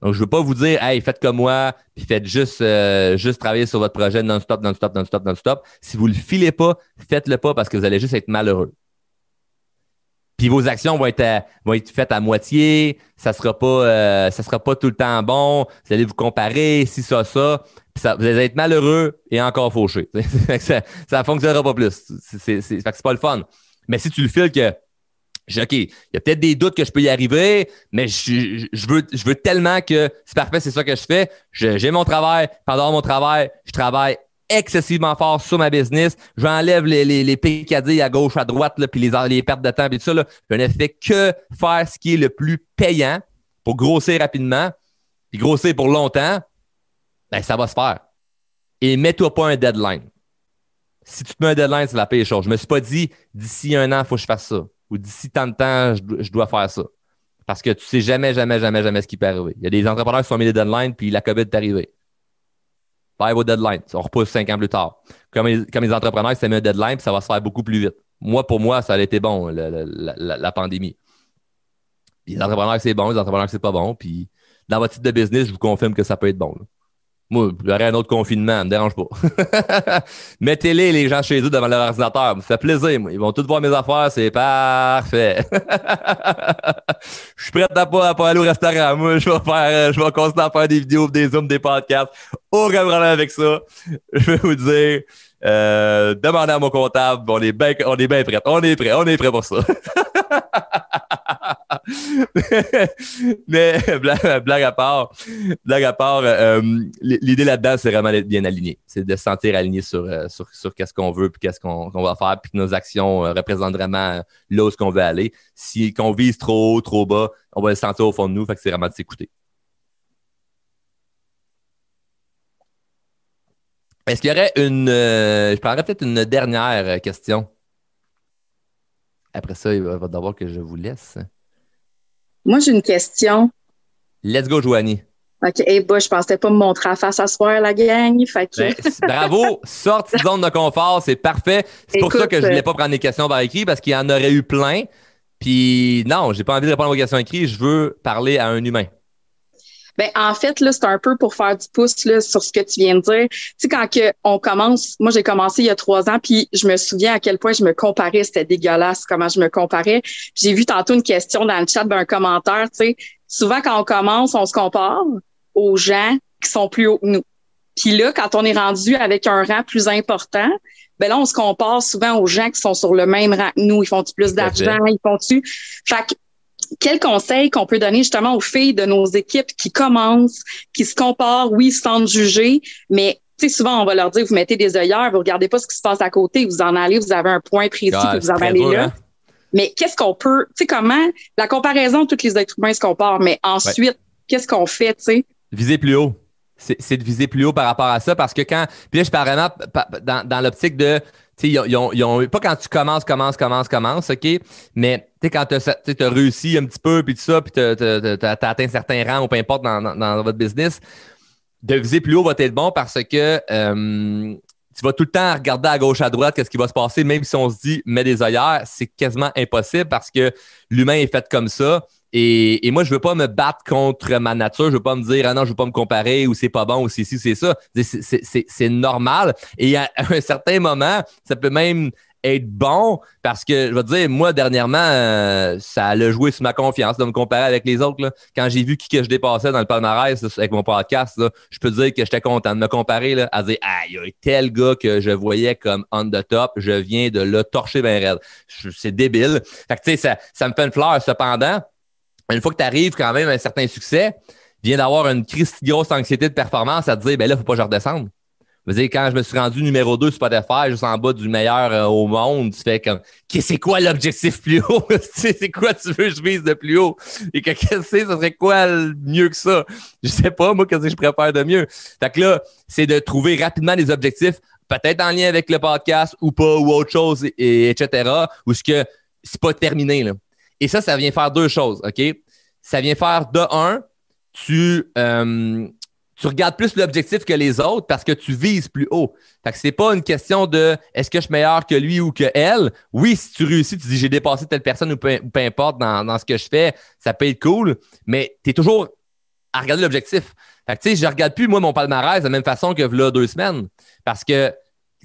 Donc, je ne veux pas vous dire, hey, faites comme moi, puis faites juste, euh, juste travailler sur votre projet non-stop, non-stop, non-stop, non-stop. Si vous ne le filez pas, faites-le pas parce que vous allez juste être malheureux. Puis vos actions vont être, faites à moitié, ça sera pas, euh, sera pas tout le temps bon. Vous allez vous comparer, si ça, ça, ça, vous allez être malheureux et encore fauché. ça, ne fonctionnera pas plus. C'est, pas le fun. Mais si tu le files que OK, il y a peut-être des doutes que je peux y arriver, mais je, veux, je veux tellement que c'est parfait, c'est ça que je fais. J'ai mon travail, pendant mon travail, je travaille excessivement fort sur ma business. J'enlève les, les, les à gauche, à droite, là, puis les, les pertes de temps, et tout ça. Là. Je ne fais que faire ce qui est le plus payant pour grossir rapidement, puis grossir pour longtemps. Ben, ça va se faire. Et mets-toi pas un deadline. Si tu te mets un deadline, c'est la pire chose. Je me suis pas dit, d'ici un an, il faut que je fasse ça ou d'ici tant de temps, je, dois faire ça. Parce que tu sais jamais, jamais, jamais, jamais ce qui peut arriver. Il y a des entrepreneurs qui sont mis des deadlines, puis la COVID est arrivée. Faire vos deadlines. On repousse cinq ans plus tard. Comme les, comme les entrepreneurs, c'est mis un deadline, puis ça va se faire beaucoup plus vite. Moi, pour moi, ça a été bon, la, pandémie. les entrepreneurs, c'est bon, les entrepreneurs, c'est pas bon. Puis dans votre type de business, je vous confirme que ça peut être bon. Moi, aurait un autre confinement, ça me dérange pas. Mettez-les, les gens chez eux, devant leur ordinateur. Ça me fait plaisir, moi. Ils vont tous voir mes affaires, c'est parfait. je suis prêt à pas, pas aller au restaurant. Moi, je vais faire, je vais continuer à faire des vidéos, des zooms, des podcasts. Aucun problème avec ça. Je vais vous dire, euh, demandez à mon comptable, on est bien, on est bien prêt. On est prêt, on est prêt pour ça. mais blague, à part, blague à part, euh, l'idée là-dedans, c'est vraiment d'être bien aligné. C'est de se sentir aligné sur, euh, sur, sur qu'est-ce qu'on veut, puis qu'est-ce qu'on va faire, puis que nos actions euh, représentent vraiment là où qu'on veut aller. Si qu'on vise trop haut, trop bas, on va le sentir au fond de nous, fait que c'est vraiment de s'écouter. Est-ce qu'il y aurait une. je prendrais peut-être une dernière question? Après ça, il va d'abord que je vous laisse. Moi, j'ai une question. Let's go, Joanie. OK. Hey, bah, je pensais pas me montrer à face à soir, la gang. Ben, bravo. Sorte de zone de confort. C'est parfait. C'est pour ça que je voulais pas prendre des questions par écrit parce qu'il y en aurait eu plein. Puis non, j'ai pas envie de répondre aux questions écrites. Je veux parler à un humain. Ben, en fait, là, c'est un peu pour faire du pouce là, sur ce que tu viens de dire. Tu sais, quand que on commence, moi, j'ai commencé il y a trois ans, puis je me souviens à quel point je me comparais, c'était dégueulasse comment je me comparais. J'ai vu tantôt une question dans le chat d'un commentaire, tu sais, souvent quand on commence, on se compare aux gens qui sont plus hauts que nous. Puis là, quand on est rendu avec un rang plus important, ben là, on se compare souvent aux gens qui sont sur le même rang que nous. Ils font-tu plus d'argent? Ils font-tu? Fait que quel conseil qu'on peut donner justement aux filles de nos équipes qui commencent, qui se comparent, oui, sans juger, mais tu sais, souvent, on va leur dire, vous mettez des œillères, vous regardez pas ce qui se passe à côté, vous en allez, vous avez un point précis que vous en allez là. Hein? Mais qu'est-ce qu'on peut, tu sais, comment, la comparaison, tous les êtres humains se comparent, mais ensuite, qu'est-ce qu'on fait, tu sais? Viser plus haut. C'est de viser plus haut par rapport à ça parce que quand, puis là, je parle vraiment dans, dans l'optique de, pas quand tu commences, commences, commences, commences, OK? Mais quand tu as, réussi un petit peu, puis tout ça, puis tu as, atteint certains rangs ou peu importe dans, votre business, de viser plus haut va être bon parce que euh, tu vas tout le temps regarder à gauche, à droite, qu'est-ce qui va se passer, même si on se dit, mets des œillères, c'est quasiment impossible parce que l'humain est fait comme ça. Et, moi, je veux pas me battre contre ma nature. Je veux pas me dire, ah non, je veux pas me comparer ou c'est pas bon ou c'est ci, c'est ça. C'est normal. Et à un certain moment, ça peut même être bon parce que, je vais te dire, moi, dernièrement, euh, ça a joué sur ma confiance de me comparer avec les autres. Quand j'ai vu qui que je dépassais dans le palmarès avec mon podcast, je peux dire que j'étais content de me comparer là, à dire, ah, il y a tel gars que je voyais comme on the top, je viens de le torcher bien raide. C'est débile. Fait que, tu sais, ça, ça me fait une fleur. Cependant, une fois que tu arrives quand même à un certain succès, viens d'avoir une crise grosse anxiété de performance à te dire, ben là, faut pas que je redescende. Quand je me suis rendu numéro 2 sur Spotify, juste en bas du meilleur euh, au monde, tu fais comme, c'est quoi l'objectif plus haut? c'est quoi tu veux que je vise de plus haut? Et que, qu'est-ce que ça serait quoi mieux que ça? Je sais pas, moi, qu'est-ce que je préfère de mieux? Fait que là, c'est de trouver rapidement des objectifs, peut-être en lien avec le podcast ou pas, ou autre chose, et, etc., ou ce que c'est pas terminé, là. Et ça, ça vient faire deux choses, OK? Ça vient faire, de un, tu, euh, tu regardes plus l'objectif que les autres parce que tu vises plus haut. Fait que c'est pas une question de est-ce que je suis meilleur que lui ou que elle? Oui, si tu réussis, tu dis j'ai dépassé telle personne ou peu, importe dans, ce que je fais, ça peut être cool, mais tu es toujours à regarder l'objectif. Fait que tu sais, je regarde plus moi mon palmarès de la même façon que là deux semaines parce que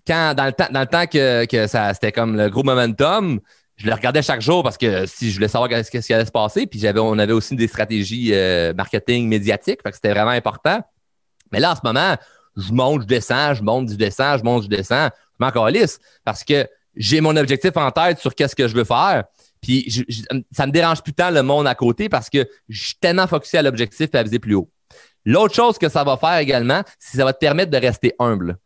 quand dans le temps dans le temps que, que ça c'était comme le gros momentum, je le regardais chaque jour parce que si je voulais savoir ce qui allait se passer, puis j'avais on avait aussi des stratégies euh, marketing médiatiques, que c'était vraiment important. Mais là, en ce moment, je monte, je descends, je monte, je descends, je monte, je descends. Je m'en lisse parce que j'ai mon objectif en tête sur qu'est-ce que je veux faire. Puis ça me dérange plus tant le monde à côté parce que je suis tellement focusé à l'objectif et à viser plus haut. L'autre chose que ça va faire également, c'est que ça va te permettre de rester humble.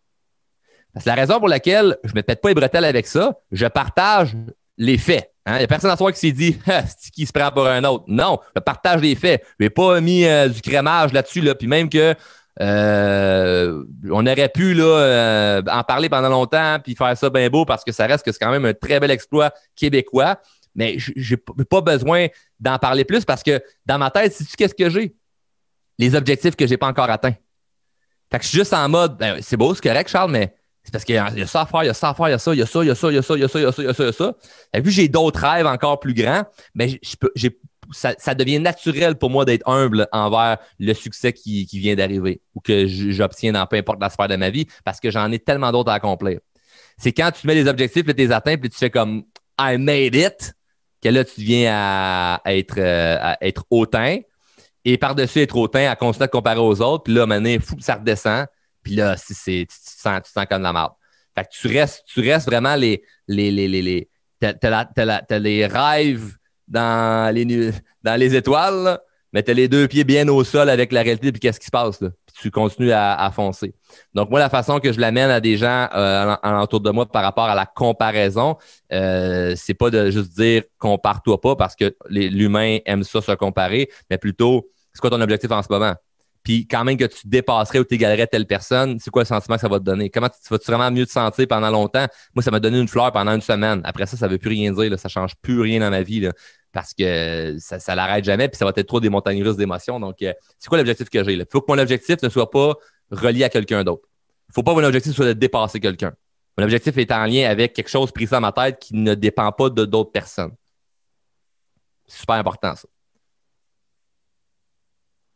C'est la raison pour laquelle je ne me pète pas les bretelles avec ça. Je partage les faits. Hein? Il n'y a personne à soi qui s'est dit ah, c'est qui se prend pour un autre? Non, je partage les faits. Je n'ai pas mis euh, du crémage là-dessus. Là. Puis même que euh, on aurait pu là, euh, en parler pendant longtemps puis faire ça bien beau parce que ça reste que c'est quand même un très bel exploit québécois. Mais j'ai pas besoin d'en parler plus parce que dans ma tête, sais-tu qu'est-ce que j'ai? Les objectifs que j'ai pas encore atteints. Fait que je suis juste en mode, ben, c'est beau, c'est correct, Charles, mais c'est parce qu'il y a ça à faire, il y a ça à faire, il y a ça, il y a ça, il y a ça, il y a ça, il y a ça, il y a ça, il y a ça, il y a ça. Et puis j'ai d'autres rêves encore plus grands, mais ça, devient naturel pour moi d'être humble envers le succès qui, vient d'arriver ou que j'obtiens dans peu importe la sphère de ma vie parce que j'en ai tellement d'autres à accomplir. C'est quand tu mets des objectifs, tu les atteins, puis tu fais comme I made it, que là, tu viens à être, euh, à être hautain. Et par-dessus être hautain, à de comparer aux autres, puis là, maintenant, fou, ça redescend. Puis là, tu, te tu sens comme la merde. Fait que tu restes, tu restes vraiment les. les, les, les, t'as les rêves dans les, étoiles, mais tu as les deux pieds bien au sol avec la réalité, puis qu'est-ce qui se passe là? Puis tu continues à, foncer. Donc, moi, la façon que je l'amène à des gens euh, alentour de moi par rapport à la comparaison, euh, c'est pas de juste dire compare-toi pas parce que l'humain aime ça se comparer, mais plutôt c'est quoi ton objectif en ce moment? Puis quand même que tu dépasserais ou t'égalerais telle personne, c'est quoi le sentiment que ça va te donner? Comment tu, vas-tu vraiment mieux te sentir pendant longtemps? Moi, ça m'a donné une fleur pendant une semaine. Après ça, ça ne veut plus rien dire. Là. Ça change plus rien dans ma vie. Parce que ça, ça l'arrête jamais, puis ça va être trop des montagnes russes d'émotions. Donc, euh, c'est quoi l'objectif que j'ai? Il faut que mon objectif ne soit pas relié à quelqu'un d'autre. Il ne faut pas que mon objectif soit de dépasser quelqu'un. Mon objectif est en lien avec quelque chose pris dans ma tête qui ne dépend pas de d'autres personnes. C'est super important, ça.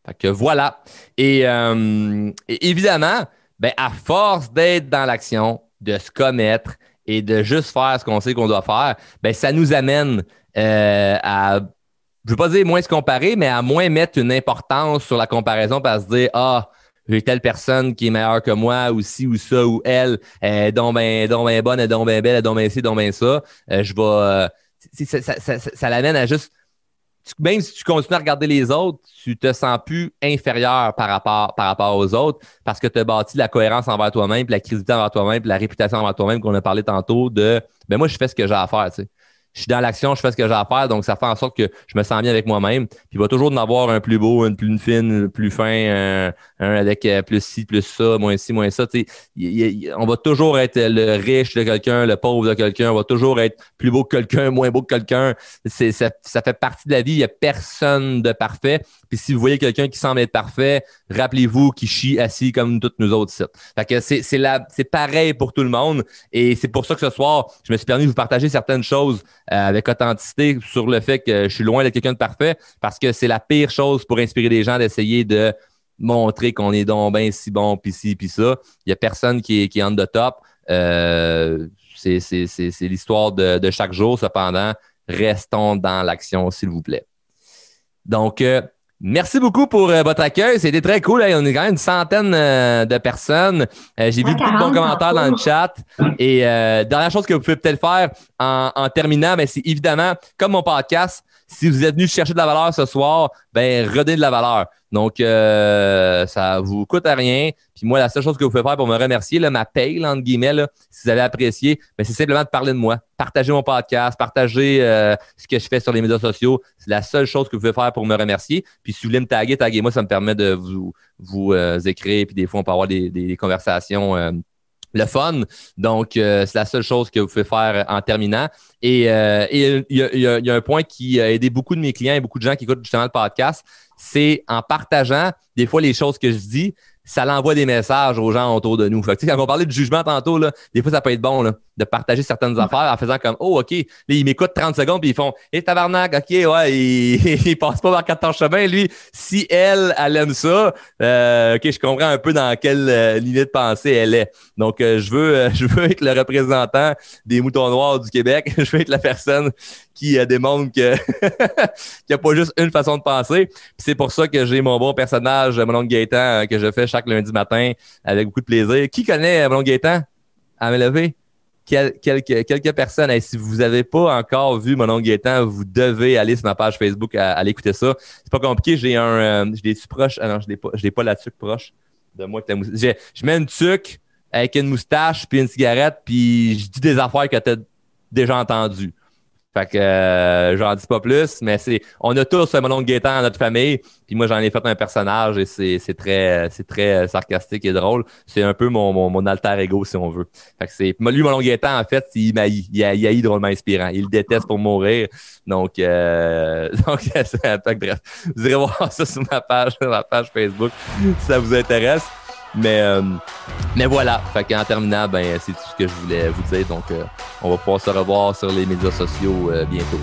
Fait que voilà. Et, euh, évidemment, ben, à force d'être dans l'action, de se commettre et de juste faire ce qu'on sait qu'on doit faire, ben, ça nous amène euh, à, je veux pas dire moins se comparer, mais à moins mettre une importance sur la comparaison par se dire, ah, j'ai telle personne qui est meilleure que moi, ou ci, ou ça, ou elle, elle est donc bien ben bonne, elle est donc bien belle, elle est donc bien ci, donc bien ça. Euh, je vais, ça, ça l'amène à juste, même si tu continues à regarder les autres, tu te sens plus inférieur par rapport, par rapport aux autres parce que tu as bâti la cohérence envers toi-même, puis la crédibilité envers toi-même, puis la réputation envers toi-même qu'on a parlé tantôt de, ben moi, je fais ce que j'ai à faire, tu sais je suis dans l'action, je fais ce que j'ai à faire, donc ça fait en sorte que je me sens bien avec moi-même. Puis il va toujours en avoir un plus beau, une plus fine, plus fin, un, avec euh, plus ci, plus ça, moins ci, moins ça. on va toujours être le riche de quelqu'un, le pauvre de quelqu'un, on va toujours être plus beau que quelqu'un, moins beau que quelqu'un. Ça, fait partie de la vie, il n'y a personne de parfait. Puis si vous voyez quelqu'un qui semble être parfait, rappelez-vous qu'il chie assis comme toutes nous autres. Fait que c'est pareil pour tout le monde. Et c'est pour ça que ce soir, je me suis permis de vous partager certaines choses avec authenticité sur le fait que je suis loin d'être quelqu'un de parfait parce que c'est la pire chose pour inspirer les gens d'essayer de montrer qu'on est donc bien si bon, puis ci, puis ça. Il n'y a personne qui est, qui est on the top. Euh, c'est l'histoire de, chaque jour. Cependant, restons dans l'action, s'il vous plaît. Donc, euh, merci beaucoup pour euh, votre accueil. C'était très cool. On est quand même une centaine de personnes. J'ai vu beaucoup de bons commentaires dans le chat. Et dernière chose que vous pouvez peut-être faire en, en terminant, mais c'est évidemment, comme mon podcast, si vous êtes venu chercher de la valeur ce soir, ben redonnez de la valeur. Donc, euh, ça vous coûte à rien. Puis moi, la seule chose que vous pouvez faire pour me remercier, là, ma paye, entre guillemets, si vous avez apprécié, ben, c'est simplement de parler de moi. Partager mon podcast, partager euh, ce que je fais sur les médias sociaux. C'est la seule chose que vous pouvez faire pour me remercier. Puis si vous voulez me taguer, taguez-moi, ça me permet de vous, euh, écrire. Puis des fois, on peut avoir des, des conversations euh, le fun. Donc, euh, c'est la seule chose que vous pouvez faire en terminant. Et euh, il y, a, un point qui a aidé beaucoup de mes clients et beaucoup de gens qui écoutent justement le podcast, c'est en partageant des fois les choses que je dis, ça l'envoie des messages aux gens autour de nous. Fait que, quand on parlait de jugement tantôt, là, des fois, ça peut être bon là, de partager certaines affaires en faisant comme Oh, OK, là, ils m'écoutent 30 secondes, puis ils font Hé, hey, tabarnak, OK, ouais, il, il passe pas par quatre chemin. Lui, si elle, elle aime ça, euh, OK, je comprends un peu dans quelle euh, ligne de pensée elle est. Donc, euh, je veux euh, je veux être le représentant des moutons noirs du Québec. je veux être la personne qui démontre que qu'il n'y a pas juste une façon de penser. c'est pour ça que j'ai mon bon personnage, mon oncle Gaétan, que je fais chaque lundi matin avec beaucoup de plaisir. Qui connaît mon oncle Gaétan? À me lever? quelques, quelques personnes. Si vous n'avez pas encore vu mon oncle Gaétan, vous devez aller sur ma page Facebook à, aller écouter ça. C'est pas compliqué. J'ai un, euh, je l'ai proche? Ah non, je l'ai pas, pas la tuque proche de moi. Je, je mets une tuque avec une moustache puis une cigarette puis je dis des affaires que tu as déjà entendues. Fait que euh, j'en dis pas plus, mais c'est on a tous un mon oncle Gaétan dans notre famille, puis moi j'en ai fait un personnage et c'est, c'est très c'est très sarcastique et drôle. C'est un peu mon, mon, mon, alter ego si on veut. Fait que c'est lui mon oncle Gaétan en fait, il m'haït, il, il haït drôlement inspirant. Il le déteste pour mourir. Donc euh, donc bref, vous irez voir ça sur ma page, ma page Facebook si ça vous intéresse. Mais, euh, mais voilà. Fait qu'en terminant, ben, c'est tout ce que je voulais vous dire. Donc, euh, on va pouvoir se revoir sur les médias sociaux euh, bientôt.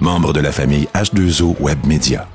Membre de la famille H2O Web Media.